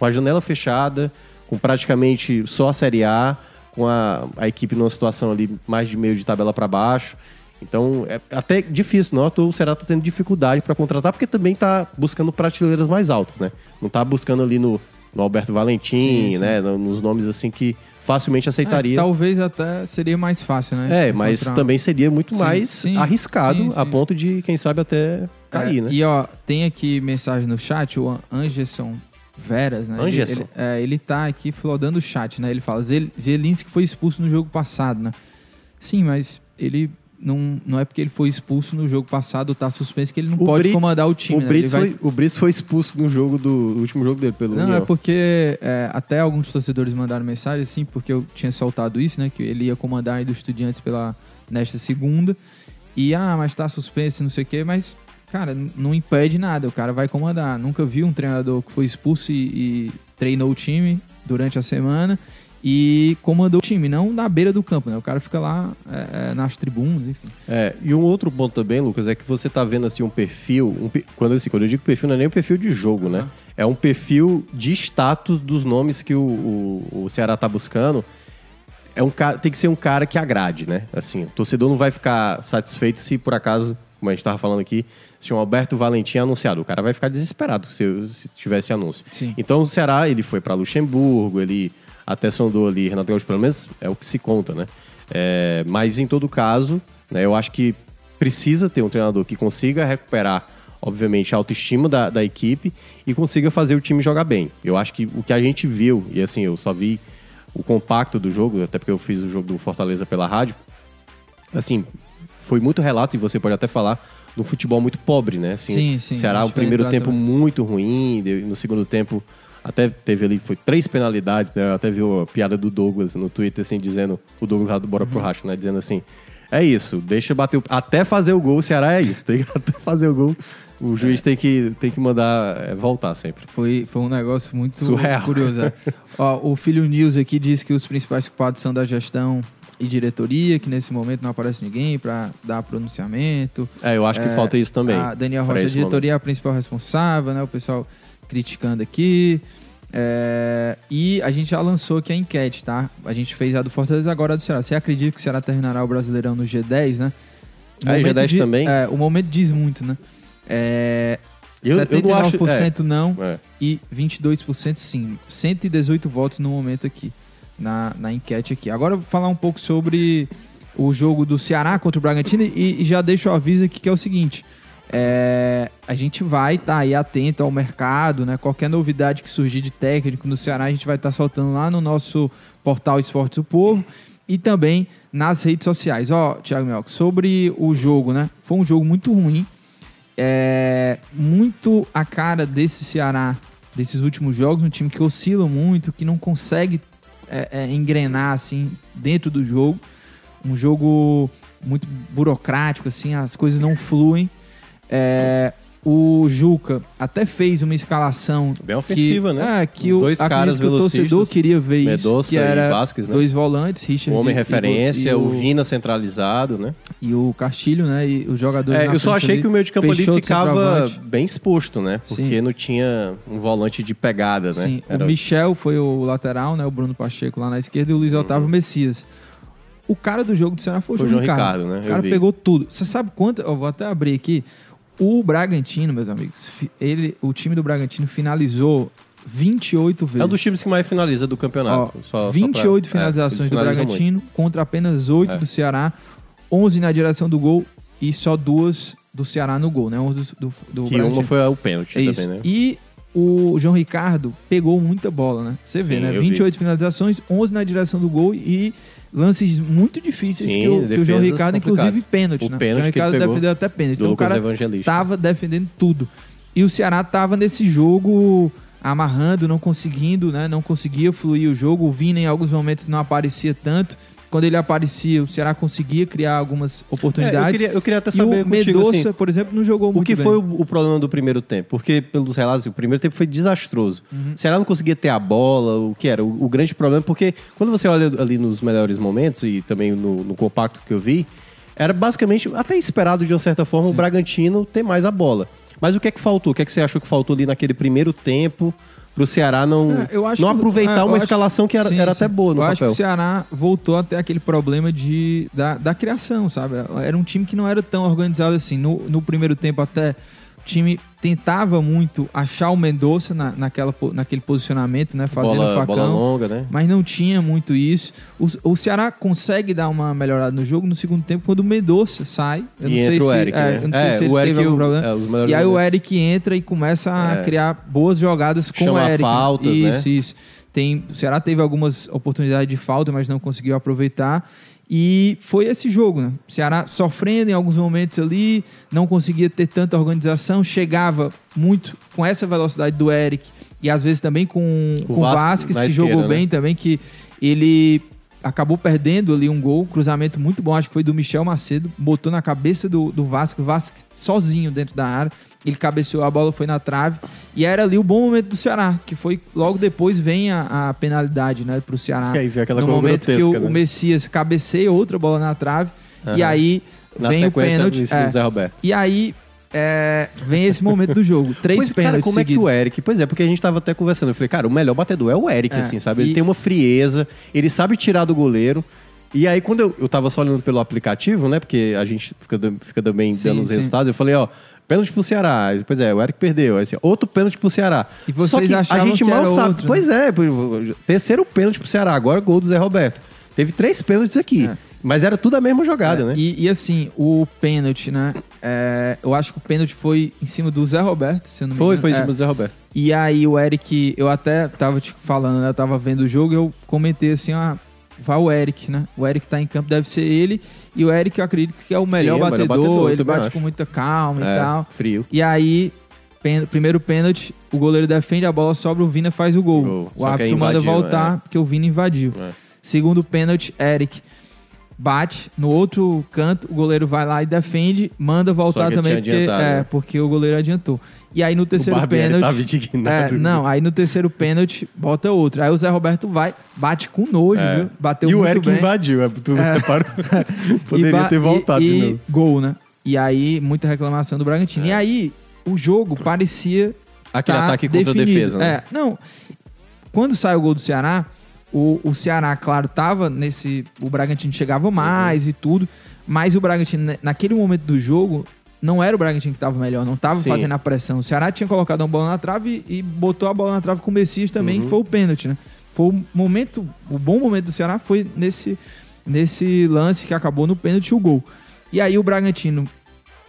com a janela fechada, com praticamente só a Série A, com a, a equipe numa situação ali mais de meio de tabela para baixo. Então, é até difícil, não? toa O Ceará tá tendo dificuldade para contratar, porque também tá buscando prateleiras mais altas, né? Não tá buscando ali no, no Alberto Valentim, Sim, sim. né? No- Nos nomes assim que facilmente É, aceitaria. talvez até seria mais fácil, né? É, mas Encontrar- também seria muito Sim, mais arriscado a ponto de, quem sabe, até cair, É, né? E ó, tem aqui mensagem no chat, o Anderson Veras, né? Ele, Anderson. ele, é, ele tá aqui flodando o chat, né? Ele fala, Zel- Zelinski foi expulso no jogo passado, né? Sim, mas ele não, não é porque ele foi expulso no jogo passado, tá suspenso, que ele não O pode Brits- comandar o time, o né? Brits, Ele vai- foi, o Brits foi expulso no jogo do no último jogo dele pelo Não, União. é porque é, até alguns torcedores mandaram mensagem, assim, porque eu tinha soltado isso, né? Que ele ia comandar ainda os estudiantes pela, nesta segunda. E, ah, mas tá suspenso, não sei o quê, mas, cara, não impede nada, o cara vai comandar. Nunca vi um treinador que foi expulso e, e treinou o time durante a semana e comandou o time, não na beira do campo, né? O cara fica lá é, é, nas tribunas, enfim. É, e um outro ponto também, Lucas, é que você tá vendo assim um perfil, um quando, assim, quando eu digo perfil, não é nem um perfil de jogo, né? É um perfil de status dos nomes que o, o, o Ceará tá buscando. É um cara, tem que ser um cara que agrade, né? Assim, o torcedor não vai ficar satisfeito se por acaso, como a gente tava falando aqui, se o Alberto Valentim é anunciado, o cara vai ficar desesperado se, se tivesse anúncio. Sim. Então o Ceará, ele foi para Luxemburgo, ele até sondou ali Renato Gaúcho, pelo menos é o que se conta, né? É, mas em todo caso, né, eu acho que precisa ter um treinador que consiga recuperar, obviamente, a autoestima da, da equipe e consiga fazer o time jogar bem. Eu acho que o que a gente viu, e assim, eu só vi o compacto do jogo, até porque eu fiz o jogo do Fortaleza pela rádio, assim, foi muito relato, e você pode até falar, de um futebol muito pobre, né? Assim, Sim, sim, Ceará, o primeiro tempo também. muito ruim, no segundo tempo até teve ali, foi três penalidades, né? Eu até vi a piada do Douglas no Twitter, assim, dizendo, o Douglas lá do Bora Uhum. pro Racho, né? Dizendo assim, é isso, deixa bater, o, até fazer o gol, o Ceará é isso, tem que até fazer o gol, o juiz tem, que, tem que mandar é, voltar sempre. Foi, foi um negócio muito Surreal. curioso. é. Ó, o Filho News aqui diz que os principais culpados são da gestão e diretoria, que nesse momento não aparece ninguém para dar pronunciamento. É, eu acho que É, falta isso também. A Daniel Rocha, a diretoria é a principal responsável, né? O pessoal criticando aqui. É, e a gente já lançou aqui a enquete, tá? A gente fez a do Fortaleza agora a do Ceará. Você acredita que o Ceará terminará o Brasileirão no G10, né? O Ah, momento G10 di- também? É, o momento diz muito, né? É, Eu- eu não acho- 79% não É. e 22% sim. 118 votos no momento aqui, na, na enquete aqui. Agora eu vou falar um pouco sobre o jogo do Ceará contra o Bragantino e, e já deixo o aviso aqui que é o seguinte. é, a gente vai estar aí atento ao mercado, né? Qualquer novidade que surgir de técnico no Ceará, a gente vai estar soltando lá no nosso portal Esportes do Povo e também nas redes sociais. Ó, Thiago Melco, sobre o jogo, né? Foi um jogo muito ruim é muito a cara desse Ceará, desses últimos jogos, um time que oscila muito, que não consegue é, é, engrenar assim dentro do jogo. Um jogo muito burocrático, assim, as coisas não fluem. É, o Juca até fez uma escalação Bem ofensiva, que, né? É, que Os o, dois acredito caras que o torcedor queria ver isso, Medoça que e era Vasquez, né? dois volantes, Richard O homem e- referência, e o Vina centralizado, né? e o Castilho, né? E os jogadores É, eu só achei ali, que o meio de campo ali ficava bem exposto, né? Porque Sim. não tinha um volante de pegada, né? Sim, Era- o Michel foi o lateral, né? O Bruno Pacheco lá na esquerda e o Luiz Otávio Messias. O cara do jogo do Ceará foi o João o Ricardo. Ricardo, né? O cara pegou tudo. Você sabe quanto? Eu vou até abrir aqui. O Bragantino, meus amigos, ele, o time do Bragantino finalizou 28 vezes. É um dos times que mais finaliza do Ó, campeonato. Só- só 28 pra- finalizações é, do Bragantino contra apenas 8 É. do Ceará, 11 na direção do gol e só duas do Ceará no gol, né? 11 do, do, do muito. Que Bragantino. uma foi o pênalti É isso. também, né? E o João Ricardo pegou muita bola, né? Você vê, Sim, né? eu 28 finalizações, 11 na direção do gol e lances muito difíceis Sim, que, o, que o João Ricardo, inclusive, pênalti, O né? pênalti o João Ricardo defendeu até pênalti. Então o cara Evangelista. tava defendendo tudo. E o Ceará tava nesse jogo amarrando, não conseguindo, né? Não conseguia fluir o jogo. O Vina em alguns momentos não aparecia tanto. Quando ele aparecia, o Ceará conseguia criar algumas É, eu, oportunidades. queria, eu queria até e saber o contigo, Medoça, assim, por exemplo, não jogou o muito que bem. foi o, o problema do primeiro tempo? Porque, pelos relatos, o primeiro tempo foi desastroso. Uhum. O Ceará não conseguia ter a bola, o que era? O, o grande problema, porque quando você olha ali nos melhores momentos e também no, no compacto que eu vi, era basicamente, até esperado de uma certa forma, o Bragantino ter mais a bola. Mas o que é que faltou? O que é que você achou que faltou ali naquele primeiro tempo pro Ceará não, É, eu acho não aproveitar é, uma acho- escalação que era, sim, era sim. até boa no eu acho que papel? o Ceará voltou até aquele problema de, da, da criação, sabe? Era um time que não era tão organizado assim. No, no primeiro tempo, até o time tentava muito achar o Mendonça na, naquela, naquele posicionamento, né? Fazendo o Bola, facão. bola longa, né? Mas não tinha muito isso. O, o Ceará consegue dar uma melhorada no jogo no segundo tempo quando o Mendonça sai. Eu E não sei entra o se, Eric, é, né? eu não sei É, se ele teve Eric e algum o- problema. é, e aí o. Eric entra e começa a É. criar boas jogadas com Chama o Eric. né? faltas, né? isso, isso. Tem, o Ceará teve algumas oportunidades de falta, mas não conseguiu aproveitar. E foi esse jogo, né? O Ceará sofrendo em alguns momentos ali, não conseguia ter tanta organização, chegava muito com essa velocidade do Eric e às vezes também com O com Vasco Vasquez, que jogou né? bem também, que ele acabou perdendo ali um gol, cruzamento muito bom, acho que foi do Michel Macedo, botou na cabeça do, do Vasco, o Vasco sozinho dentro da área, ele cabeceou, a bola foi na trave, e era ali o bom momento do Ceará, que foi logo depois vem a, a penalidade, né, pro Ceará. E aí vem aquela no momento que o, grotesca, o né? Messias cabeceia outra bola na trave, e Aham. aí Na vem o sequência pênalti. do é, Zé Roberto. e aí é, vem esse momento do jogo, três Pois, cara, pênaltis como é que seguidos. o Eric... Pois é, porque a gente tava até conversando. Eu falei, cara, o melhor batedor é o Eric, É, assim, sabe? Ele e- tem uma frieza, ele sabe tirar do goleiro. E aí, quando eu, eu tava só olhando pelo aplicativo, né? Porque a gente fica, do- fica também Sim, dando os sim. resultados. Eu falei, ó, pênalti pro Ceará. Pois é, o Eric perdeu. Aí, assim, outro pênalti pro Ceará. E vocês só que a gente que mal sabe. outro, né? pois é, por- terceiro pênalti pro Ceará. Agora gol do Zé Roberto. Teve três pênaltis aqui. É. Mas era tudo a mesma jogada, É, né? E, e assim, o pênalti, né? é, eu acho que o pênalti foi em cima do Zé Roberto, se eu não me Foi, engano. foi em É. cima do Zé Roberto. E aí o Eric, eu até tava te falando, né? Eu tava vendo o jogo e eu comentei assim, ah, vai o Eric, né? O Eric tá em campo, deve ser ele. E o Eric, eu acredito que é o melhor Sim, é o melhor batedor, batedor, ele bate acho. com muita calma e É, tal. frio. E aí, pen- primeiro pênalti, o goleiro defende, a bola sobra, o Vina faz o gol. Gol. O árbitro manda voltar, é. porque o Vina invadiu. É. Segundo pênalti, Eric bate no outro canto, o goleiro vai lá e defende, manda voltar também porque, é, né? porque o goleiro adiantou. E aí no terceiro Barbieri pênalti, tava indignado. é, não, aí no terceiro pênalti bota outro. Aí o Zé Roberto vai, bate com nojo, É. viu? Bateu e o muito Eric bem. invadiu, é, tu É. reparou? Poderia ter voltado e, de novo. gol, né? E aí muita reclamação do Bragantino. É. E aí o jogo parecia Aquele tá ataque contra a definido. defesa, né? É, não. Quando sai o gol do Ceará, o, o Ceará, claro, tava nesse. O Bragantino chegava mais e tudo, mas o Bragantino, né, naquele momento do jogo, não era o Bragantino que tava melhor, não tava Sim. fazendo a pressão. O Ceará tinha colocado uma bola na trave e botou a bola na trave com o Messias também, Uhum. que foi o pênalti, né? Foi o momento, o bom momento do Ceará foi nesse, nesse lance que acabou no pênalti e o gol. E aí o Bragantino,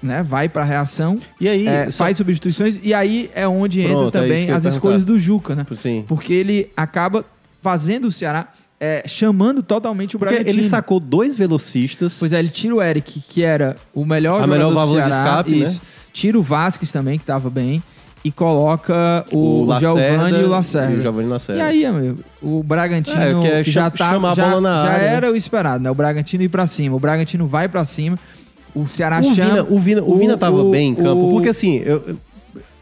né, vai pra reação, E aí, é, só- faz substituições e aí é onde Pronto, entra é também ia as escolhas do Juca, né? Sim. Porque ele acaba fazendo o Ceará é, chamando totalmente o Porque Bragantino. ele sacou dois velocistas. Pois é, ele tira o Eric, que era o melhor A jogador melhor do válvula de Ceará, escape, né? isso. Tira o Vasquez também, que tava bem, e coloca o, o Giovanni e o Lacerda. E o Giovanni E Lacerda. aí, amigo, o Bragantino É, que é que já tá, já, já né? era o esperado, né? O Bragantino ir pra cima. O Bragantino vai pra cima. O Ceará o, chama. Vina, o, Vina, o o- Vina tava bem em campo, porque assim, eu-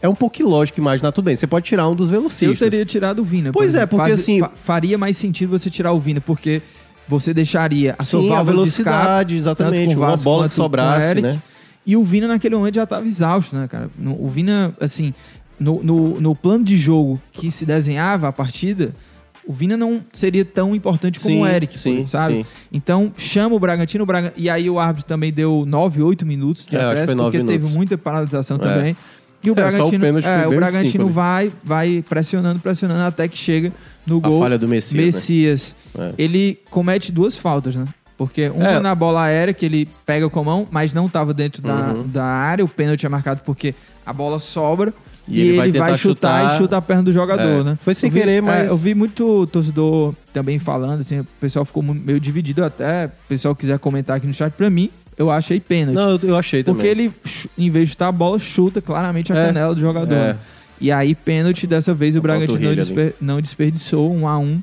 é um pouco ilógico imaginar, tudo bem, você pode tirar um dos Eu velocistas. teria tirado o Vina. por Pois é, exemplo. porque assim- fa- faria mais sentido você tirar o Vina, porque você deixaria a sua Sim, a válvula de escape, velocidade, exatamente, com uma bola que sobrasse, Eric. né? E o Vina naquele momento já estava exausto, né, cara? O Vina, assim, no, no, no plano de jogo que se desenhava a partida, o Vina não seria tão importante como Sim, o Eric, sim, sabe? sim. Então, chama o Bragantino, o Braga... e aí o árbitro também deu 9, 8 minutos de É, acréscimo, porque minutos. teve muita paralisação É. também. E o É, o Bragantino, foi é, o Bragantino ali. vai, vai pressionando, pressionando até que chega no A gol. falha do Messias, né? Messias. É. Ele comete duas faltas, né? Porque uma É. na bola aérea, que ele pega com a mão, mas não estava dentro da, Uhum. da área. O pênalti é marcado porque a bola sobra E e, ele ele, vai vai, chutar, chutar. e chuta a perna do jogador, É. né? Foi sem vi- querer, é, mas- eu vi muito torcedor também falando, assim, o pessoal ficou meio dividido até. O pessoal quiser comentar aqui no chat, pra mim, eu achei pênalti. Não, eu, eu achei também. Porque ele, em vez de chutar a bola, chuta claramente a É. canela do jogador. É. né? E aí, pênalti, dessa vez o A Bragantino não, desper- não desperdiçou um a um.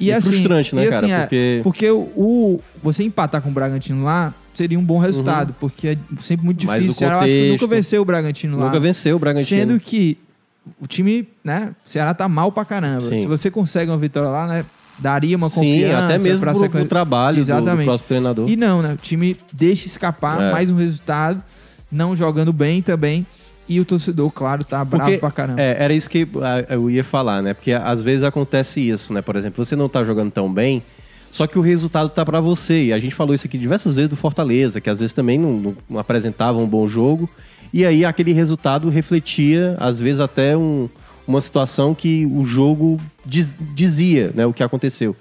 E, E assim, frustrante, né, e cara? assim, é, Porque- porque o, o- você empatar com o Bragantino lá seria um bom resultado, porque é sempre muito Uhum. Mas difícil. o Ceará eu acho que nunca venceu o Bragantino lá. Nunca venceu o Bragantino. Sendo que o time, né, o Ceará tá mal pra caramba. Sim. Se você consegue uma vitória lá, né, daria uma Sim, confiança até mesmo pro, sequência- pro trabalho do, do Exatamente. próximo treinador. e não, né? O time deixa escapar É. mais um resultado, não jogando bem também. E o torcedor, claro, tá bravo Porque, pra caramba. é, era isso que ah, eu ia falar, né? Porque às vezes acontece isso, né? Por exemplo, você não tá jogando tão bem, Só que o resultado tá para você. E a gente falou isso aqui diversas vezes do Fortaleza, que às vezes também não, não apresentava um bom jogo. E aí aquele resultado refletia, às vezes, até um, uma situação que o jogo diz, dizia né, o que aconteceu.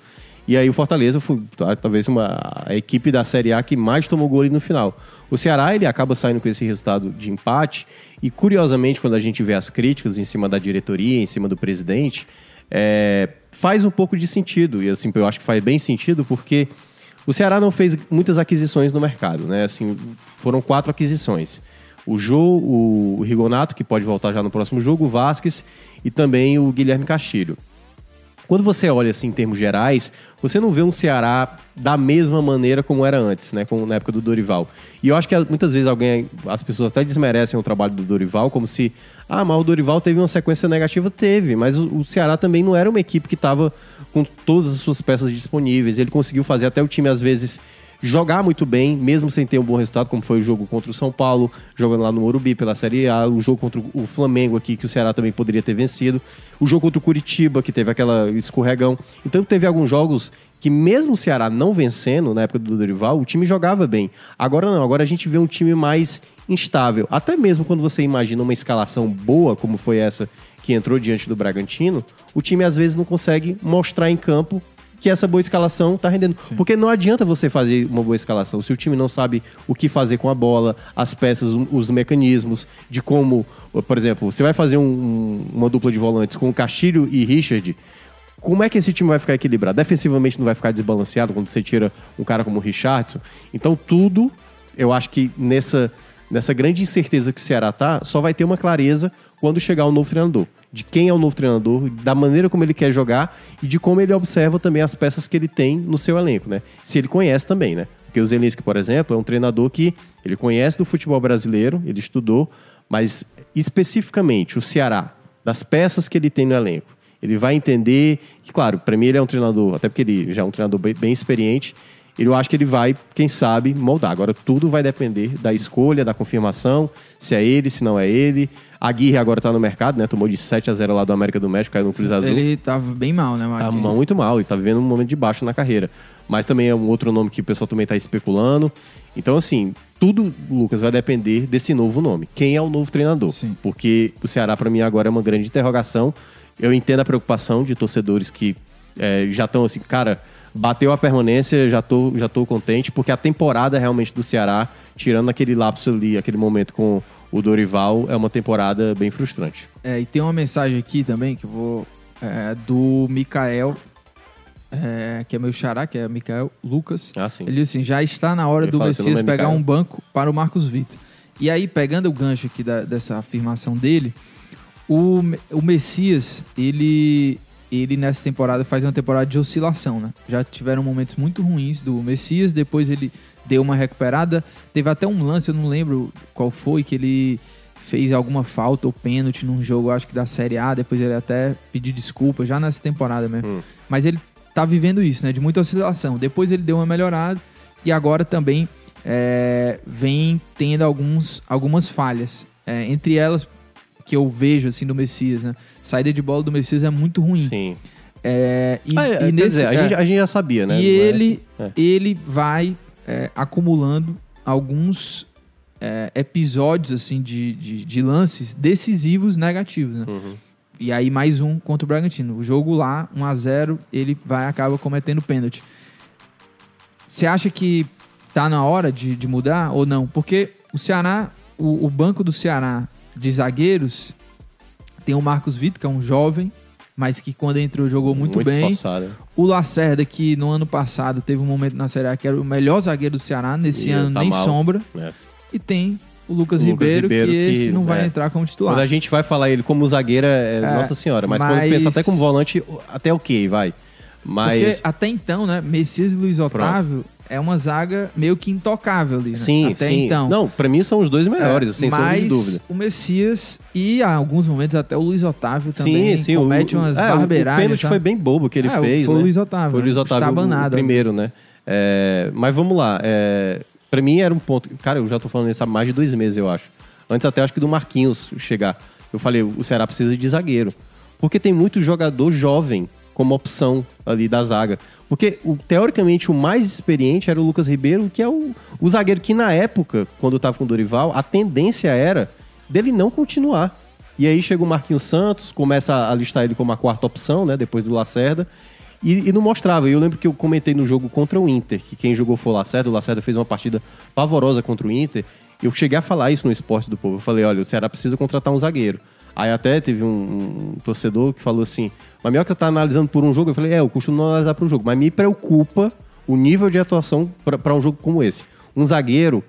E aí o Fortaleza foi talvez uma, a equipe da Série A que mais tomou gol ali no final. O Ceará ele acaba saindo com esse resultado de empate e curiosamente quando a gente vê as críticas em cima da diretoria, em cima do presidente, é, faz um pouco de sentido e assim eu acho que faz bem sentido porque o Ceará não fez muitas aquisições no mercado, né? Assim foram quatro aquisições. O Jô, o Rigonato, que pode voltar já no próximo jogo, o Vasquez e também o Guilherme Castilho. Quando você olha assim em termos gerais, você não vê um Ceará da mesma maneira como era antes, né? Como na época do Dorival. E eu acho que muitas vezes alguém, as pessoas até desmerecem o trabalho do Dorival, como se, ah, mas o Dorival teve uma sequência negativa. Teve, mas o, o Ceará também não era uma equipe que estava com todas as suas peças disponíveis. Ele conseguiu fazer até o time, às vezes, jogar muito bem, mesmo sem ter um bom resultado, como foi o jogo contra o São Paulo, jogando lá no Morumbi pela Série A, o jogo contra o Flamengo aqui, que o Ceará também poderia ter vencido, o jogo contra o Curitiba, que teve aquela escorregão. Então teve alguns jogos que mesmo o Ceará não vencendo na época do Dorival, o time jogava bem. Agora não, agora a gente vê um time mais instável. Até mesmo quando você imagina uma escalação boa, como foi essa que entrou diante do Bragantino, o time às vezes não consegue mostrar em campo que essa boa escalação tá rendendo. Sim. Porque não adianta você fazer uma boa escalação se o time não sabe o que fazer com a bola, as peças, os mecanismos, de como, por exemplo, você vai fazer um, uma dupla de volantes com Castilho e Richard. Como é que esse time vai ficar equilibrado? Defensivamente não vai ficar desbalanceado quando você tira um cara como o Richardson. Então, tudo, eu acho que nessa, nessa grande incerteza que o Ceará tá, só vai ter uma clareza quando chegar o um novo treinador de quem é o novo treinador, da maneira como ele quer jogar e de como ele observa também as peças que ele tem no seu elenco, né? Se ele conhece também, né? Porque o Zelinski, por exemplo, é um treinador que ele conhece do futebol brasileiro, ele estudou, mas especificamente o Ceará, das peças que ele tem no elenco, ele vai entender que, claro, para mim ele é um treinador, até porque ele já é um treinador bem, bem experiente, eu acho que ele vai, quem sabe, moldar. Agora, tudo vai depender da escolha, da confirmação, se é ele, se não é ele. A Aguirre agora tá no mercado, né? Tomou de 7 a 0 lá do América do México, caiu no Cruz Azul. Ele tava bem mal, né, Tá muito mal e tá vivendo um momento de baixo na carreira. Mas também é um outro nome que o pessoal também tá especulando. Então, assim, tudo, Lucas, vai depender desse novo nome. Quem é o novo treinador? Sim. Porque o Ceará, para mim, agora é uma grande interrogação. Eu entendo a preocupação de torcedores que é, já estão assim, cara, bateu a permanência, já tô, já tô contente, porque a temporada realmente do Ceará, tirando aquele lapso ali, aquele momento com o Dorival é uma temporada bem frustrante. É, e tem uma mensagem aqui também que eu vou. É, do Mikael, é, que é meu xará, que é Mikael Lucas. Ah, sim. Ele disse assim: já está na hora Ele do Messias é pegar um banco para o Marcos Vitor. E aí, pegando o gancho aqui da, dessa afirmação dele, o, o Messias, ele, ele nessa temporada faz uma temporada de oscilação, né? Já tiveram momentos muito ruins do Messias, depois ele deu uma recuperada. Teve até um lance, eu não lembro qual foi, que ele fez alguma falta ou pênalti num jogo, acho que da Série A, depois ele até pediu desculpa, já nessa temporada mesmo. Hum. Mas ele tá vivendo isso, né? De muita oscilação. Depois ele deu uma melhorada e agora também é, vem tendo alguns, algumas falhas. É, entre elas, que eu vejo assim do Messias, né? Saída de bola do Messias é muito ruim. Sim. É, e, ah, e nesse, dizer, a, gente, a, gente, já sabia, né? E ele, é. ele vai é, acumulando alguns é, episódios assim de, de, de, lances decisivos negativos, né? Uhum. E aí mais um contra o Bragantino. O jogo lá, 1 a 0 ele vai acaba cometendo pênalti. Você acha que tá na hora de, de mudar ou não? Porque o Ceará, o, o banco do Ceará de zagueiros tem o Marcos Vitor, que é um jovem, mas que quando entrou jogou muito, muito bem. Esforçado. O Lacerda, que no ano passado teve um momento na Série A que era o melhor zagueiro do Ceará, nesse e ano tá nem mal. sombra. É. E tem o Lucas, o Lucas Ribeiro, Ribeiro, que, esse não vai é. entrar como titular. Quando a gente vai falar ele como zagueiro, é, é nossa senhora. Mas, mas, quando pensa até como volante, até ok, vai. Mas... Porque até então, né, Messias e Luiz Otávio é uma zaga meio que intocável ali, né? Sim, Até sim. então. Não, pra mim são os dois melhores, é, sem sombra de dúvida. o Messias e, em alguns momentos, até o Luiz Otávio também sim, sim, comete o, umas é, barbeiragens. O pênalti tá? foi bem bobo que ele é, fez, foi né? o Luiz Otávio. Foi o Luiz Otávio o, primeiro, né? É, mas vamos lá. É, pra mim era um ponto... Cara, eu já tô falando isso há mais de dois meses, eu acho. Antes até acho que do Marquinhos chegar. Eu falei, o Ceará precisa de zagueiro. Porque tem muito jogador jovem como opção ali da zaga. Porque, o- teoricamente, o mais experiente era o Lucas Ribeiro, que é o, o zagueiro que, na época, quando estava com o Dorival, a tendência era dele não continuar. E aí chega o Marquinhos Santos, começa a listar ele como a quarta opção, né? Depois do Lacerda. E, e não mostrava. Eu lembro que eu comentei no jogo contra o Inter, que quem jogou foi o Lacerda. O Lacerda fez uma partida pavorosa contra o Inter. Eu cheguei a falar isso no esporte do povo. Eu falei, olha, o Ceará precisa contratar um zagueiro. Aí até teve um, um torcedor que falou assim, mas Minhoca tá analisando por um jogo. Eu falei, é, eu costumo não analisar por um jogo. Mas me preocupa o nível de atuação para um jogo como esse. Um zagueiro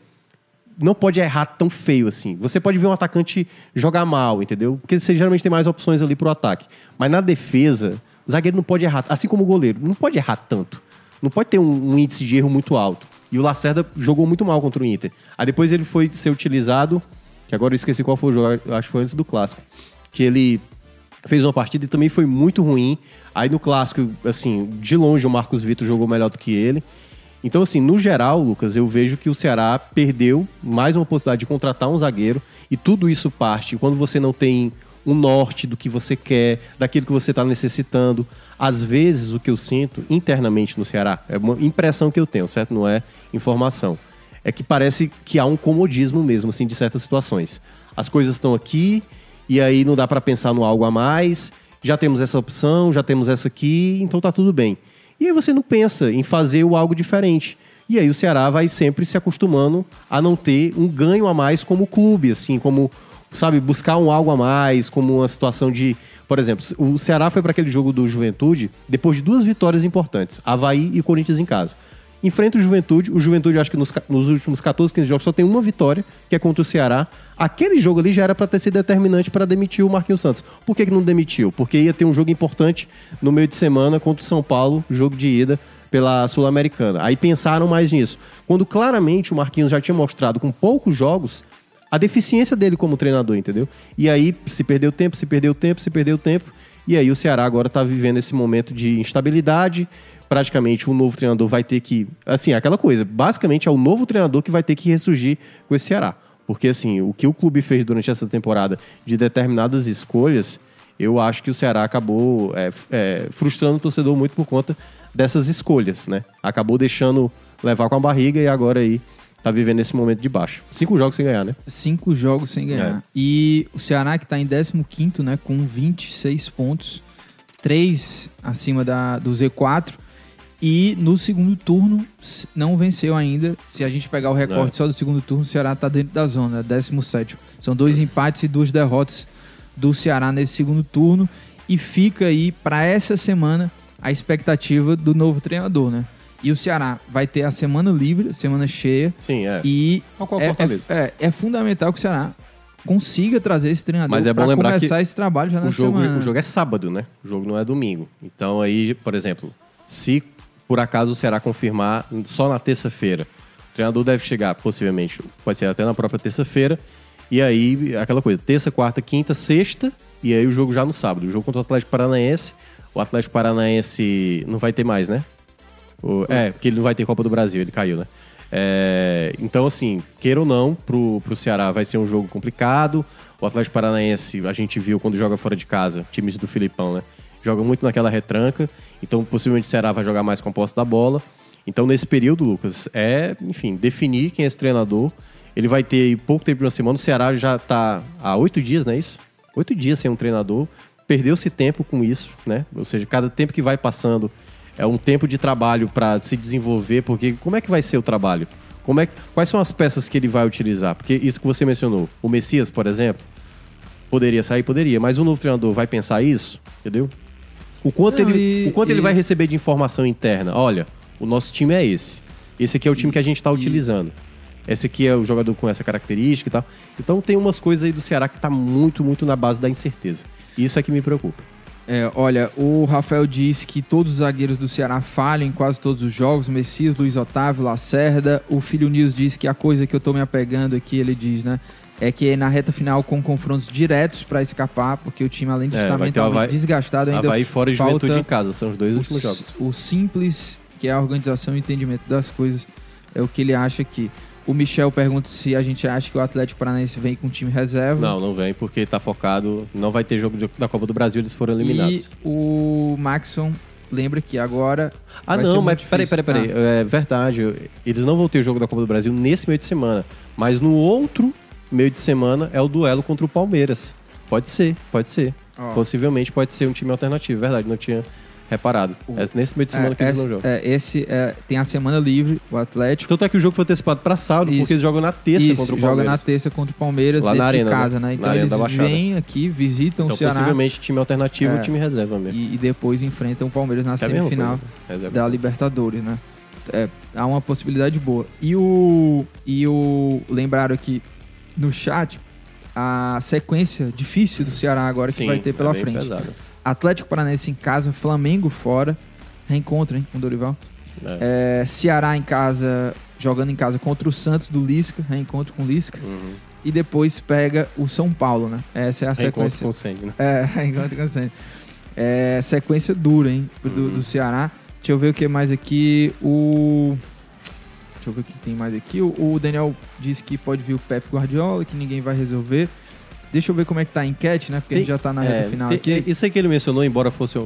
não pode errar tão feio assim. Você pode ver um atacante jogar mal, entendeu? Porque você geralmente tem mais opções ali pro ataque. Mas na defesa, o zagueiro não pode errar, assim como o goleiro, não pode errar tanto. Não pode ter um, um índice de erro muito alto. E o Lacerda jogou muito mal contra o Inter. Aí depois ele foi ser utilizado, que agora eu esqueci qual foi o jogo, eu acho que foi antes do clássico, que ele fez uma partida e também foi muito ruim. Aí no clássico, assim, de longe o Marcos Vitor jogou melhor do que ele. Então, assim, no geral, Lucas, eu vejo que o Ceará perdeu mais uma possibilidade de contratar um zagueiro e tudo isso parte quando você não tem um norte do que você quer, daquilo que você está necessitando. Às vezes, o que eu sinto internamente no Ceará, é uma impressão que eu tenho, certo? Não é informação. É que parece que há um comodismo mesmo, assim, de certas situações. As coisas estão aqui e aí não dá para pensar no algo a mais. Já temos essa opção, já temos essa aqui, então tá tudo bem. E aí você não pensa em fazer o algo diferente. E aí o Ceará vai sempre se acostumando a não ter um ganho a mais como clube, assim, como, sabe, buscar um algo a mais, como uma situação de. Por exemplo, o Ceará foi para aquele jogo do Juventude depois de duas vitórias importantes, Havaí e Corinthians em casa. Enfrenta o Juventude, o Juventude acho que nos, nos últimos 14, 15 jogos só tem uma vitória, que é contra o Ceará. Aquele jogo ali já era para ter sido determinante para demitir o Marquinhos Santos. Por que, que não demitiu? Porque ia ter um jogo importante no meio de semana contra o São Paulo, jogo de ida pela Sul-Americana. Aí pensaram mais nisso. Quando claramente o Marquinhos já tinha mostrado com poucos jogos a deficiência dele como treinador, entendeu? E aí se perdeu tempo, se perdeu tempo, se perdeu tempo. E aí o Ceará agora tá vivendo esse momento de instabilidade. Praticamente o novo treinador vai ter que. Assim, aquela coisa. Basicamente é o novo treinador que vai ter que ressurgir com esse Ceará. Porque, assim, o que o clube fez durante essa temporada de determinadas escolhas, eu acho que o Ceará acabou é, é, frustrando o torcedor muito por conta dessas escolhas, né? Acabou deixando levar com a barriga e agora aí tá vivendo esse momento de baixo. Cinco jogos sem ganhar, né? Cinco jogos sem ganhar. É. E o Ceará que tá em 15º, né, com 26 pontos, três acima da, do Z4. E no segundo turno não venceu ainda. Se a gente pegar o recorte É. só do segundo turno, o Ceará tá dentro da zona, 17 São dois empates e duas derrotas do Ceará nesse segundo turno. E fica aí para essa semana a expectativa do novo treinador, né? E o Ceará vai ter a semana livre, semana cheia. Sim, é. E é, Fortaleza. é, é, é fundamental que o Ceará consiga trazer esse treinador Mas é bom pra lembrar começar que esse trabalho já na o jogo, semana. o jogo é sábado, né? O jogo não é domingo. Então aí, por exemplo, se por acaso o Ceará confirmar só na terça-feira, o treinador deve chegar, possivelmente, pode ser até na própria terça-feira, e aí aquela coisa, terça, quarta, quinta, sexta, e aí o jogo já no sábado. O jogo contra o Atlético Paranaense, o Atlético Paranaense não vai ter mais, né? O- é, porque ele não vai ter Copa do Brasil, ele caiu, né? É, então, assim, queira ou não, pro, pro Ceará vai ser um jogo complicado. O Atlético Paranaense, a gente viu quando joga fora de casa, times do Filipão, né? Joga muito naquela retranca. Então, possivelmente o Ceará vai jogar mais com a posse da bola. Então, nesse período, Lucas, é, enfim, definir quem é esse treinador. Ele vai ter pouco tempo de uma semana. O Ceará já tá há oito dias, não é isso? Oito dias sem um treinador. Perdeu-se tempo com isso, né? Ou seja, cada tempo que vai passando é um tempo de trabalho para se desenvolver, porque como é que vai ser o trabalho? Como é que, quais são as peças que ele vai utilizar? Porque isso que você mencionou, o Messias, por exemplo, poderia sair, poderia, mas o novo treinador vai pensar isso, entendeu? O quanto, Não, ele, e- o quanto ele e- vai receber de informação interna? Olha, o nosso time é esse. Esse aqui é o time que a gente está utilizando. Esse aqui é o jogador com essa característica e tal. Então tem umas coisas aí do Ceará que tá muito, muito na base da incerteza. Isso é que me preocupa. É, olha, o Rafael disse que todos os zagueiros do Ceará falham em quase todos os jogos. Messias, Luiz Otávio, Lacerda. O Filho News disse que a coisa que eu tô me apegando aqui, ele diz, né? É que na reta final com confrontos diretos para escapar, porque o time, além de É, estar mentalmente Havaí- desgastado, ainda Havaí fora e falta Juventude em casa, são os dois últimos jogos. o simples, que é a organização e entendimento das coisas, é o que ele acha aqui. O Michel pergunta se a gente acha que o Atlético Paranaense vem com time reserva. Não, não vem porque tá focado. Não vai ter jogo da Copa do Brasil, eles foram eliminados. E o Maxson lembra que agora. Ah, não, mas peraí, peraí, peraí. É verdade. Eles não vão ter jogo da Copa do Brasil nesse meio de semana. Mas no outro meio de semana é o duelo contra o Palmeiras. Pode ser, pode ser. Ah, ó, Possivelmente pode ser um time alternativo, verdade, não tinha reparado. O- É nesse meio de semana é, que eles não jogam. é, esse é, tem a semana livre, o Atlético. Tanto é que o jogo foi antecipado pra sábado, Isso. porque eles jogam na terça Isso, contra o joga na Palmeiras. terça contra o Palmeiras Lá dentro na arena, de casa, né? né? Então eles vêm aqui, visitam Então, o Ceará possivelmente, time alternativo É. e time reserva mesmo. e, e depois enfrentam o Palmeiras na Que é semifinal reserva. da Libertadores, né? É, há uma possibilidade boa. E o e o lembraram aqui no chat a sequência difícil do Ceará agora que Sim, vai ter pela é frente. pesado. Atlético Paranaense em casa, Flamengo fora, reencontro, hein, com o Dorival. É. É, Ceará em casa, jogando em casa contra o Santos do Lisca, reencontro com o Lisca. Uhum. E depois pega o São Paulo, né? Essa é a Reencontro sequência. com sangue, né? É, reencontro com o Santos. É, sequência dura, hein, do, Uhum. do Ceará. Deixa eu ver o que mais aqui. O. Deixa eu ver o que tem mais aqui. O, o Daniel disse que pode vir o Pep Guardiola, que ninguém vai resolver. Deixa eu ver como é que tá a enquete, né? Porque a gente já tá na reta É, final tem- aqui. Isso aí que ele mencionou, embora fosse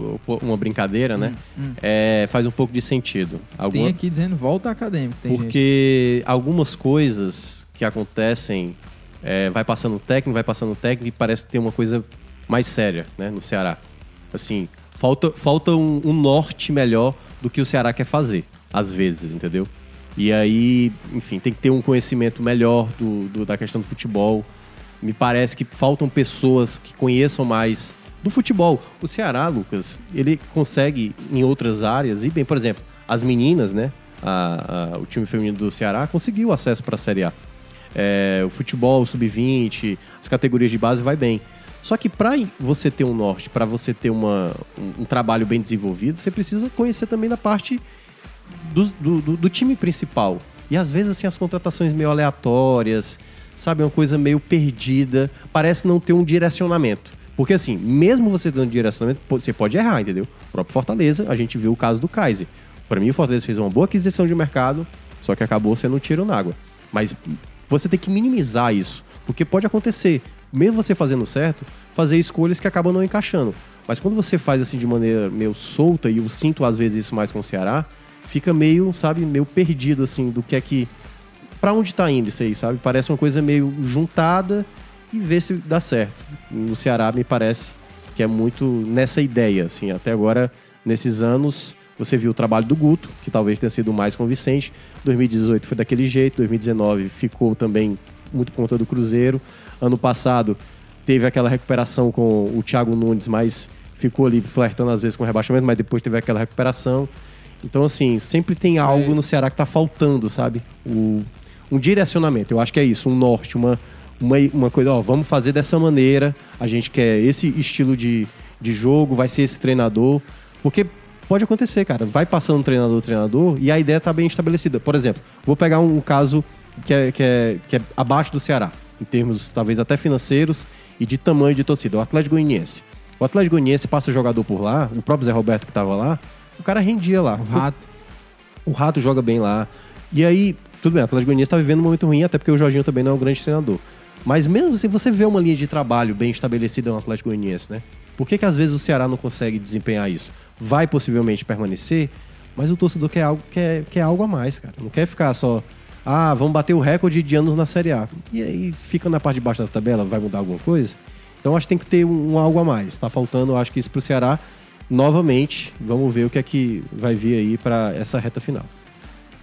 uma brincadeira, né? Hum, hum. É, faz um pouco de sentido. Tem Alguma, aqui dizendo volta acadêmico. Tem gente. porque algumas coisas que acontecem, é, vai passando o técnico, vai passando o técnico e parece ter uma coisa mais séria, né? No Ceará. Assim, falta, falta um, um norte melhor do que o Ceará quer fazer, às vezes, entendeu? E aí, enfim, tem que ter um conhecimento melhor do, do- da questão do futebol. Me parece que faltam pessoas que conheçam mais do futebol. O Ceará, Lucas, ele consegue em outras áreas, e bem, por exemplo, as meninas, né? A- a- o time feminino do Ceará conseguiu acesso para a Série A. É, o futebol sub-20, as categorias de base vai bem. Só que para você ter um norte, para você ter uma, um, um trabalho bem desenvolvido, você precisa conhecer também da parte do, do, do- do time principal. E às vezes, assim, as contratações meio aleatórias, sabe? Uma coisa meio perdida, parece não ter um direcionamento. Porque, assim, mesmo você dando direcionamento, você pode errar, entendeu? O próprio Fortaleza, a gente viu o caso do Kaiser. Para mim, o Fortaleza fez uma boa aquisição de mercado, só que acabou sendo um tiro na água. Mas você tem que minimizar isso, porque pode acontecer, mesmo você fazendo certo, fazer escolhas que acabam não encaixando. Mas quando você faz assim de maneira meio solta, e eu sinto às vezes isso mais com o Ceará, fica meio, sabe, meio perdido assim do que é que Pra onde tá indo isso aí, sabe? Parece uma coisa meio juntada e ver se dá certo. No Ceará me parece que é muito nessa ideia, assim, até agora nesses anos você viu o trabalho do Guto, que talvez tenha sido mais convincente. 2018 foi daquele jeito, 2019 ficou também muito por conta do Cruzeiro. Ano passado teve aquela recuperação com o Thiago Nunes, mas ficou ali flertando às vezes com o rebaixamento, mas depois teve aquela recuperação. Então, assim, sempre tem algo no Ceará que tá faltando, sabe? O, um direcionamento. Eu acho que é isso, um norte, uma, uma, uma coisa, ó, vamos fazer dessa maneira, a gente quer esse estilo de, de jogo, vai ser esse treinador. Porque pode acontecer, cara. Vai passando treinador, treinador, e a ideia tá bem estabelecida. Por exemplo, vou pegar um, caso que é, que, é, que é abaixo do Ceará, em termos talvez até financeiros e de tamanho de torcida. O Atlético Goianiense. O Atlético Goianiense passa jogador por lá, o próprio Zé Roberto que tava lá, o cara rendia lá. O Rato. O Rato joga bem lá. E aí, tudo bem, o Atlético Goianiense tá vivendo um momento ruim, até porque o Jorginho também não é um grande treinador. Mas mesmo assim, você vê uma linha de trabalho bem estabelecida no Atlético Goianiense, né? Por que, que às vezes o Ceará não consegue desempenhar isso? Vai possivelmente permanecer, mas o torcedor quer algo, quer, quer algo a mais, cara. Não quer ficar só, ah, vamos bater o recorde de anos na Série A. E aí fica na parte de baixo da tabela, vai mudar alguma coisa? Então acho que tem que ter um, um algo a mais. Tá faltando, acho que isso pro Ceará. Novamente, vamos ver o que é que vai vir aí para essa reta final.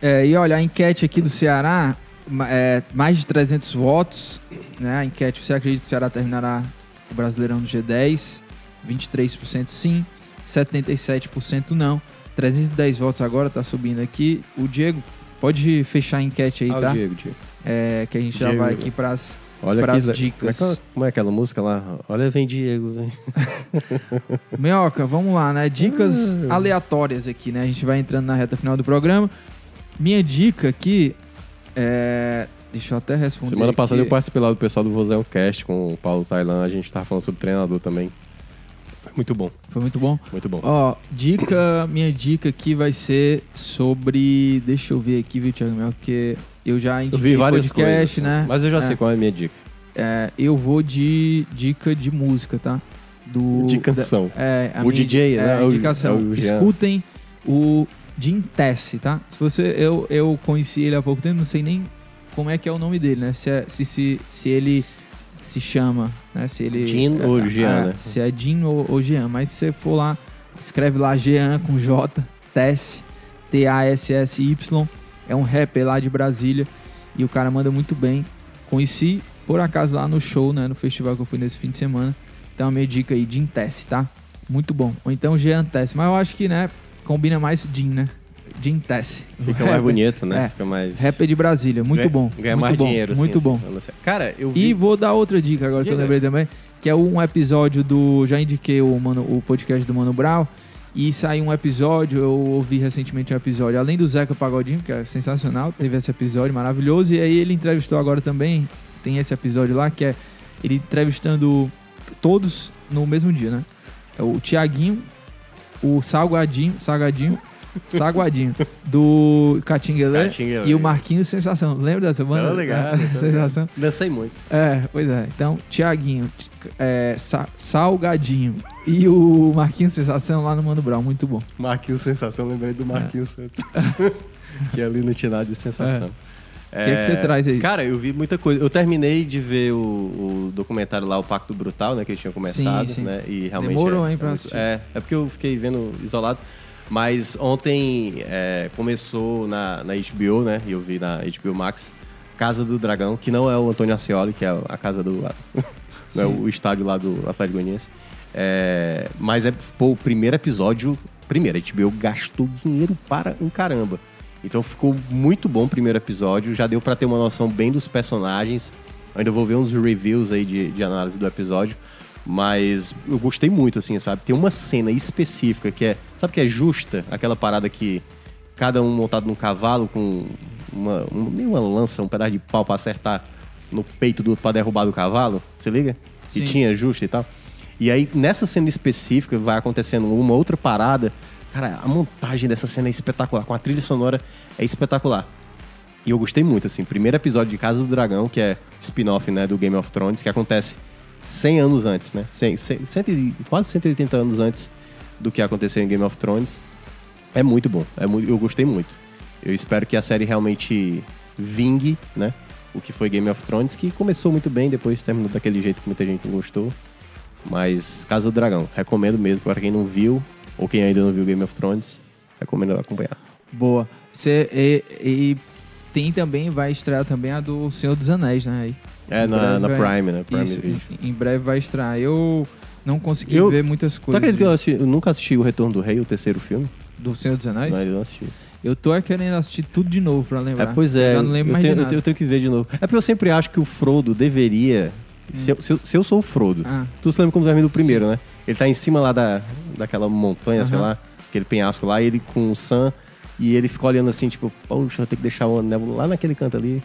É, e olha, a enquete aqui do Ceará, é, mais de 300 votos. Né? A enquete, você acredita que o Ceará terminará o Brasileirão no G10? 23% sim, 77% não. 310 votos agora, tá subindo aqui. O Diego, pode fechar a enquete aí, Ah, o tá? Diego, Diego. É, que a gente já Diego. vai aqui pras... Olha Pras aqui, dicas. Como é, que- como é aquela música lá? Olha, vem Diego. Vem. Minhoca, vamos lá, né? Dicas Ah. aleatórias aqui, né? A gente vai entrando na reta final do programa. Minha dica aqui é... Deixa eu até responder Semana passada aqui. eu participei lá do pessoal do Vozel Cast com o Paulo Tailan. A gente tava falando sobre treinador também. Foi Muito bom, Foi muito bom. muito bom. Ó, dica, minha dica aqui vai ser sobre. Deixa eu ver aqui, viu, Thiago Mel? Porque eu já indiquei vi várias podcast, coisas, né? mas eu já É. sei qual é a minha dica. É, eu vou de dica de música, tá? Do, De canção. da- é, O DJ, é, né? O- indicação. é o. Escutem o Jim Tess, tá? Se você, eu, eu conheci ele há pouco tempo, não sei nem como é que é o nome dele, né? Se, é- se, se, se ele se chama, né? Se ele Jean é, ou Jean, é, né? Se é Jean ou, ou Jean, mas se você for lá, escreve lá Jean com J, Tess, T-A-S-S-Y, é um rapper lá de Brasília e o cara manda muito bem. Conheci por acaso lá no show, né? No festival que eu fui nesse fim de semana. Então a minha dica aí, Jean Tess, tá? Muito bom. Ou então Jean Tess, mas eu acho que, né, combina mais Jean, né? Jean Tess. Fica mais bonito, né? É. Fica mais. Rapper de Brasília, muito Ganha- bom. Ganha muito mais bom, dinheiro, assim, Muito assim, bom. Cara, eu vi. E vou dar outra dica agora que eu Diga. lembrei também, que é um episódio do. Já indiquei o, Mano, o podcast do Mano Brown. E saiu um episódio, eu ouvi recentemente um episódio, além do Zeca Pagodinho, que é sensacional, teve esse episódio maravilhoso. E aí ele entrevistou agora também, tem esse episódio lá, que é ele entrevistando todos no mesmo dia, né? É o Tiaguinho, o Salgadinho, Salgadinho, Saguadinho, do Catinguelê e o Marquinhos Sensação. Lembra dessa banda? Tô ligado, É, Sensação. Dancei muito. É, pois é. Então, Tiaguinho, é, Sa- Salgadinho e o Marquinhos Sensação lá no Mano Brown. Muito bom. Marquinhos Sensação, lembrei do Marquinhos Santos. que ali não tinha nada de sensação. O que, que você traz aí? Cara, eu vi muita coisa. Eu terminei de ver o, o documentário lá, o Pacto Brutal, né? Que eles tinham começado, Sim, sim. né? E realmente. Demorou, é, hein, pra é, assistir. é, é porque eu fiquei vendo isolado. Mas ontem é, começou na, na HBO, né? E eu vi na HBO Max, Casa do Dragão, que não é o Antônio Ascioli, que é a casa do. não é o estádio lá do Atlético Goianiense. É, mas é pô, o primeiro episódio. Primeiro, a HBO gastou dinheiro para um caramba. Então ficou muito bom o primeiro episódio. Já deu pra ter uma noção bem dos personagens. Ainda vou ver uns reviews aí de, de análise do episódio. Mas eu gostei muito, assim, sabe? Tem uma cena específica que é. Sabe que é justa? Aquela parada que cada um montado num cavalo com uma, uma, meio uma lança, um pedaço de pau pra acertar no peito do outro pra derrubar do cavalo. Se liga? Que Sim. tinha justa e tal. E aí, nessa cena específica, vai acontecendo uma outra parada. Cara, a montagem dessa cena é espetacular. Com a trilha sonora é espetacular. E eu gostei muito, assim. Primeiro episódio de Casa do Dragão, que é spin-off, né, do Game of Thrones, que acontece 100 anos antes, né? 100, 100, 100 e- quase 180 anos antes do que aconteceu em Game of Thrones. É muito bom. É muito, eu gostei muito. Eu espero que a série realmente vingue, né? O que foi Game of Thrones, que começou muito bem, depois terminou daquele jeito que muita gente não gostou. Mas Casa do Dragão, recomendo mesmo para quem não viu, ou quem ainda não viu Game of Thrones, recomendo acompanhar. Boa. Cê, e, e tem também, vai estrear também a do Senhor dos Anéis, né? Aí. É na, na vai- Prime, né? Prime Isso, Video. em, em breve vai estrear. Eu não consegui Eu- ver muitas Tu coisas acredita que eu, assisti- eu nunca assisti O Retorno do Rei, o terceiro filme? do Senhor dos Anéis. Não, eu não assisti. Eu tô querendo assistir tudo de novo pra lembrar. É, pois é, Eu não lembro eu, mais tenho, de nada. eu tenho que ver de novo. É porque eu sempre acho que o Frodo deveria. Se, eu, se se eu sou o Frodo, Ah. tu se lembra como termina o primeiro, né? Ele tá em cima lá da, daquela montanha, sei Aham. lá, aquele penhasco lá, ele com o Sam, e ele fica olhando assim, tipo, poxa, eu tenho que deixar o anel lá naquele canto ali.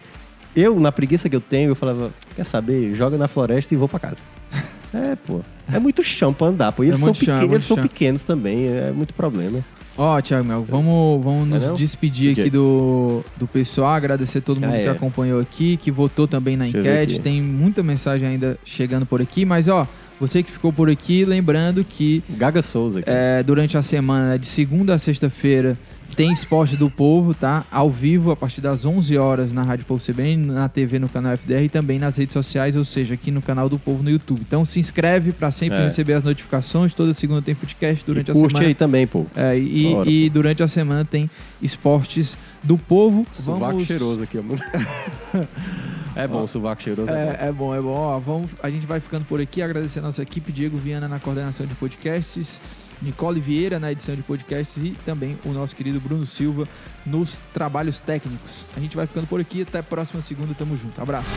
Eu, na preguiça que eu tenho, eu falava, quer saber? Joga na floresta e vou pra casa. é, pô. É muito chão pra andar, pô. E É eles, são, muito chão, é eles são chão. pequenos também, é muito problema. Ó, Thiago Mel, vamos, vamos nos É não? despedir aqui do, do pessoal, agradecer todo mundo Ah, que é. acompanhou aqui, que votou também na Deixa enquete. Tem muita mensagem ainda chegando por aqui, mas ó, você que ficou por aqui, lembrando que Gaga Souza é, durante a semana, de segunda a sexta-feira, tem Esporte do Povo, tá? Ao vivo, a partir das 11 horas na Rádio Povo CBN, na TV no canal FDR e também nas redes sociais, ou seja, aqui no canal do Povo no YouTube. Então se inscreve pra sempre É. receber as notificações. Toda segunda tem Footcast durante e a curte semana. aí também, pô. É, e, e durante a semana tem esportes do povo. Sovaco cheiroso aqui, mano. é bom, sovaco cheiroso. É, bom. É, é bom, é bom. Ó, vamos, a gente vai ficando por aqui. Agradecer a nossa equipe, Diego Viana na coordenação de podcasts, Nicole Vieira na edição de podcasts e também o nosso querido Bruno Silva nos trabalhos técnicos. A gente vai ficando por aqui, até a próxima segunda, tamo junto. Abraço.